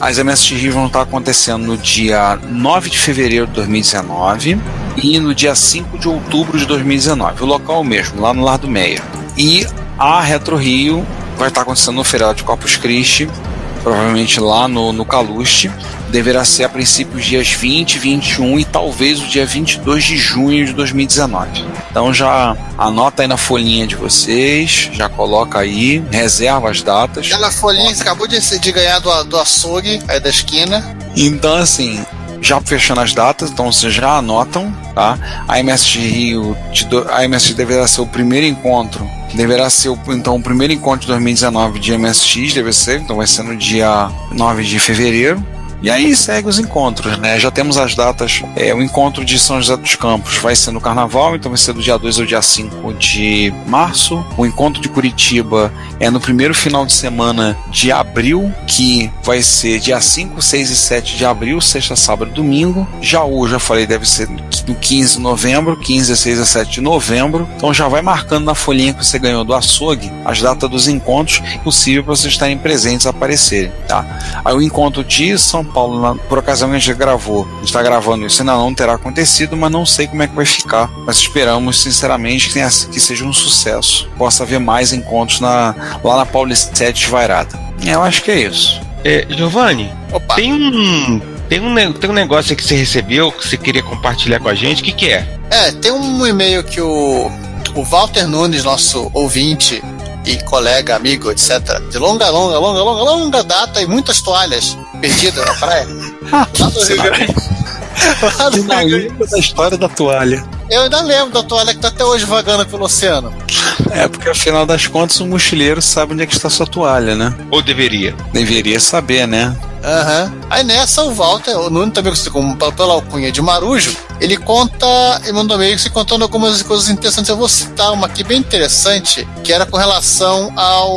As MSX Rio vão estar acontecendo no dia 9 de fevereiro de 2019 e no dia 5 de outubro de 2019. O local o mesmo, lá no Lar do Meia. E a Retro Rio vai estar acontecendo no feriado de Corpus Christi, provavelmente lá no, no Caluste. Deverá ser a princípio os dias 20, 21 e talvez o dia 22 de junho de 2019. Então já anota aí na folhinha de vocês, já coloca aí, reserva as datas. Aquela folhinha que acabou de, de ganhar do, do açougue, aí da esquina. Então, assim, já fechando as datas, então vocês já anotam, tá? A MSX Rio, de a MSX deverá ser o primeiro encontro, deverá ser o, então o primeiro encontro de 2019 de MSX, deve ser, então vai ser no dia 9 de fevereiro. E aí segue os encontros, né? Já temos as datas. É, o encontro de São José dos Campos vai ser no Carnaval, então vai ser do dia 2 ao dia 5 de março. O encontro de Curitiba é no primeiro final de semana de abril, que vai ser dia 5, 6 e 7 de abril, sexta, sábado e domingo. Jaú, já falei, deve ser no 15 de novembro, 15, 16 a 7 de novembro. Então já vai marcando na folhinha que você ganhou do açougue as datas dos encontros, possível para vocês estarem presentes aparecerem, tá? Aí o encontro de São Paulo, na, por ocasião que a gente gravou, a gente está gravando isso, ainda não terá acontecido, mas não sei como é que vai ficar. Mas esperamos, sinceramente, que, tenha, que seja um sucesso. Possa haver mais encontros na, lá na Paulistete de Vairada. Eu acho que é isso. É, Giovanni, Opa. tem um, tem, um, tem um negócio que você recebeu que você queria compartilhar com a gente. O que, que é? É, tem um e-mail que o, o Walter Nunes, nosso ouvinte e colega, amigo, etc., de longa, longa, longa, longa, longa data e muitas toalhas perdidas na praia. [LAUGHS] Lá do Rio Grande. Lá do Rio Grande. da história da toalha. Eu ainda lembro da toalha que tá até hoje vagando pelo oceano. É, porque afinal das contas o mochileiro sabe onde é que está sua toalha, né? Ou deveria? Deveria saber, né? Aham. Aí nessa, o Walter, o Nuno também conhecido como pela- pela alcunha de Marujo, ele conta, ele mandou meio se contando algumas coisas interessantes. Eu vou citar uma aqui bem interessante, que era com relação ao.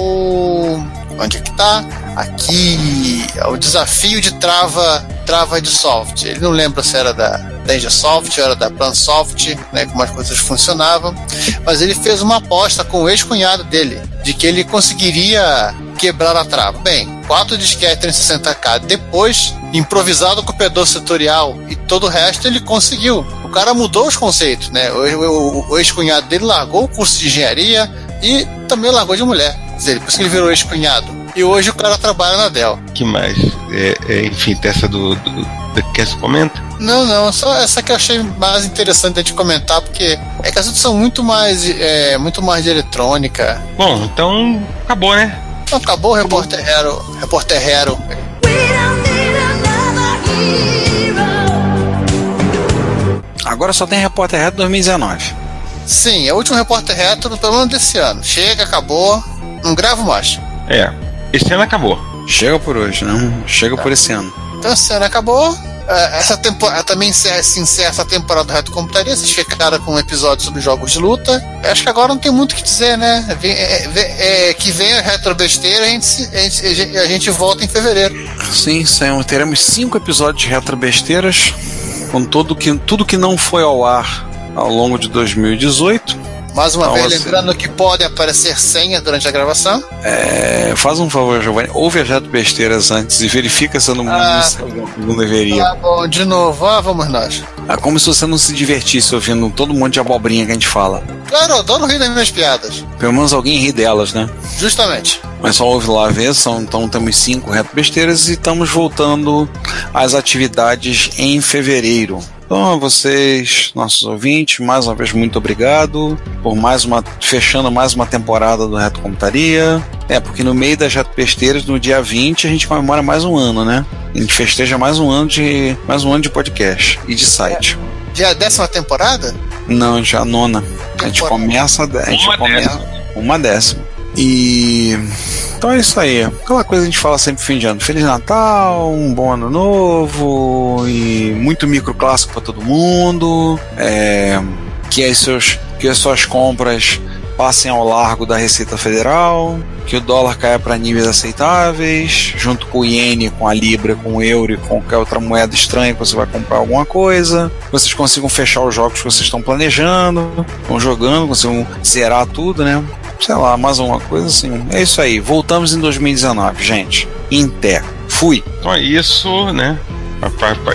Onde é que tá? Aqui. Ao desafio de trava, trava de soft. Ele não lembra se era da ou era da Plansoft, né? Como as coisas funcionavam. Mas ele fez uma aposta com o ex-cunhado dele, de que ele conseguiria quebrar a trava. Bem, quatro disquetes 360K depois, improvisado com o pedal setorial e todo o resto, ele conseguiu. O cara mudou os conceitos, né? O, o- o ex-cunhado dele largou o curso de engenharia e também largou de mulher. Dizer, por isso que ele virou ex-cunhado. E hoje o cara trabalha na Dell. que mais? É, é, enfim, tem essa do, do, do que você comenta? Não, não, só essa que eu achei mais interessante de comentar, porque é que as outras são muito mais, é, muito mais de eletrônica. Bom, então acabou, né? Então, acabou o Repórter Hero. Repórter Hero. Agora só tem Repórter Red 2019. Sim, é o último Repórter Retro, pelo menos desse ano. Chega, acabou, não gravo mais. É. Esse ano acabou. Chega por hoje, não? Chega por esse ano. Então, esse ano acabou. É, Essa temporada também encerra, se encerra essa temporada do Reto Computaria. Vocês ficaram com um episódio sobre jogos de luta. Eu acho que agora não tem muito o que dizer, né? É, é, é, que vem a Retro Besteira, a gente, a, gente, a gente- volta em fevereiro. Sim, saiu- teremos cinco episódios de Retro Besteiras, com tudo que, tudo que não foi ao ar ao longo de 2018. Mais uma Então, vez, assim- lembrando que podem aparecer senhas durante a gravação. É, faz um favor, Giovanni, ouve as Retro Besteiras antes e verifica se eu não, Ah. não, não deveria. Tá bom, de novo, ah, vamos nós. É como se você não se divertisse ouvindo todo monte de abobrinha que a gente fala. Claro, eu adoro rir das minhas piadas. Pelo menos alguém ri delas, né? Justamente. Mas só ouve lá ver, são, então temos cinco reto besteiras e estamos voltando às atividades em fevereiro. Então a vocês, nossos ouvintes, mais uma vez muito obrigado por mais uma fechando mais uma temporada do Reto Computaria. É, porque no meio das Reto Besteiras, no dia 20, a gente comemora mais um ano, né? A gente festeja mais um ano de mais um ano de podcast e de site. Já é a décima temporada? Não, já a nona. A gente Temporada. começa. A gente Uma começa décima. uma décima. E. Então é isso aí. Aquela coisa que a gente fala sempre fim de ano. Feliz Natal, um bom ano novo e muito micro clássico para todo mundo. É, que, as seus, que as suas compras passem ao largo da Receita Federal, que o dólar caia para níveis aceitáveis, junto com o iene, com a libra, com o euro e com qualquer outra moeda estranha que você vai comprar alguma coisa. Vocês consigam fechar os jogos que vocês estão planejando, estão jogando, consigam zerar tudo, né? Sei lá, mais uma coisa assim. É isso aí. Voltamos em 2019, gente. Pé. Fui. Então é isso, né?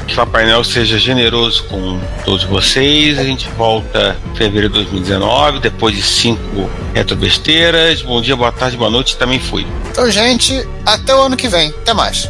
Que o Papai Noel seja generoso com todos vocês. A gente volta em fevereiro de 2019, depois de cinco retrobesteiras. Bom dia, boa tarde, boa noite. Também fui. Então, gente, até o ano que vem. Até mais.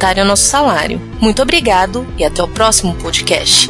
é nosso salário. Muito obrigado e até o próximo podcast.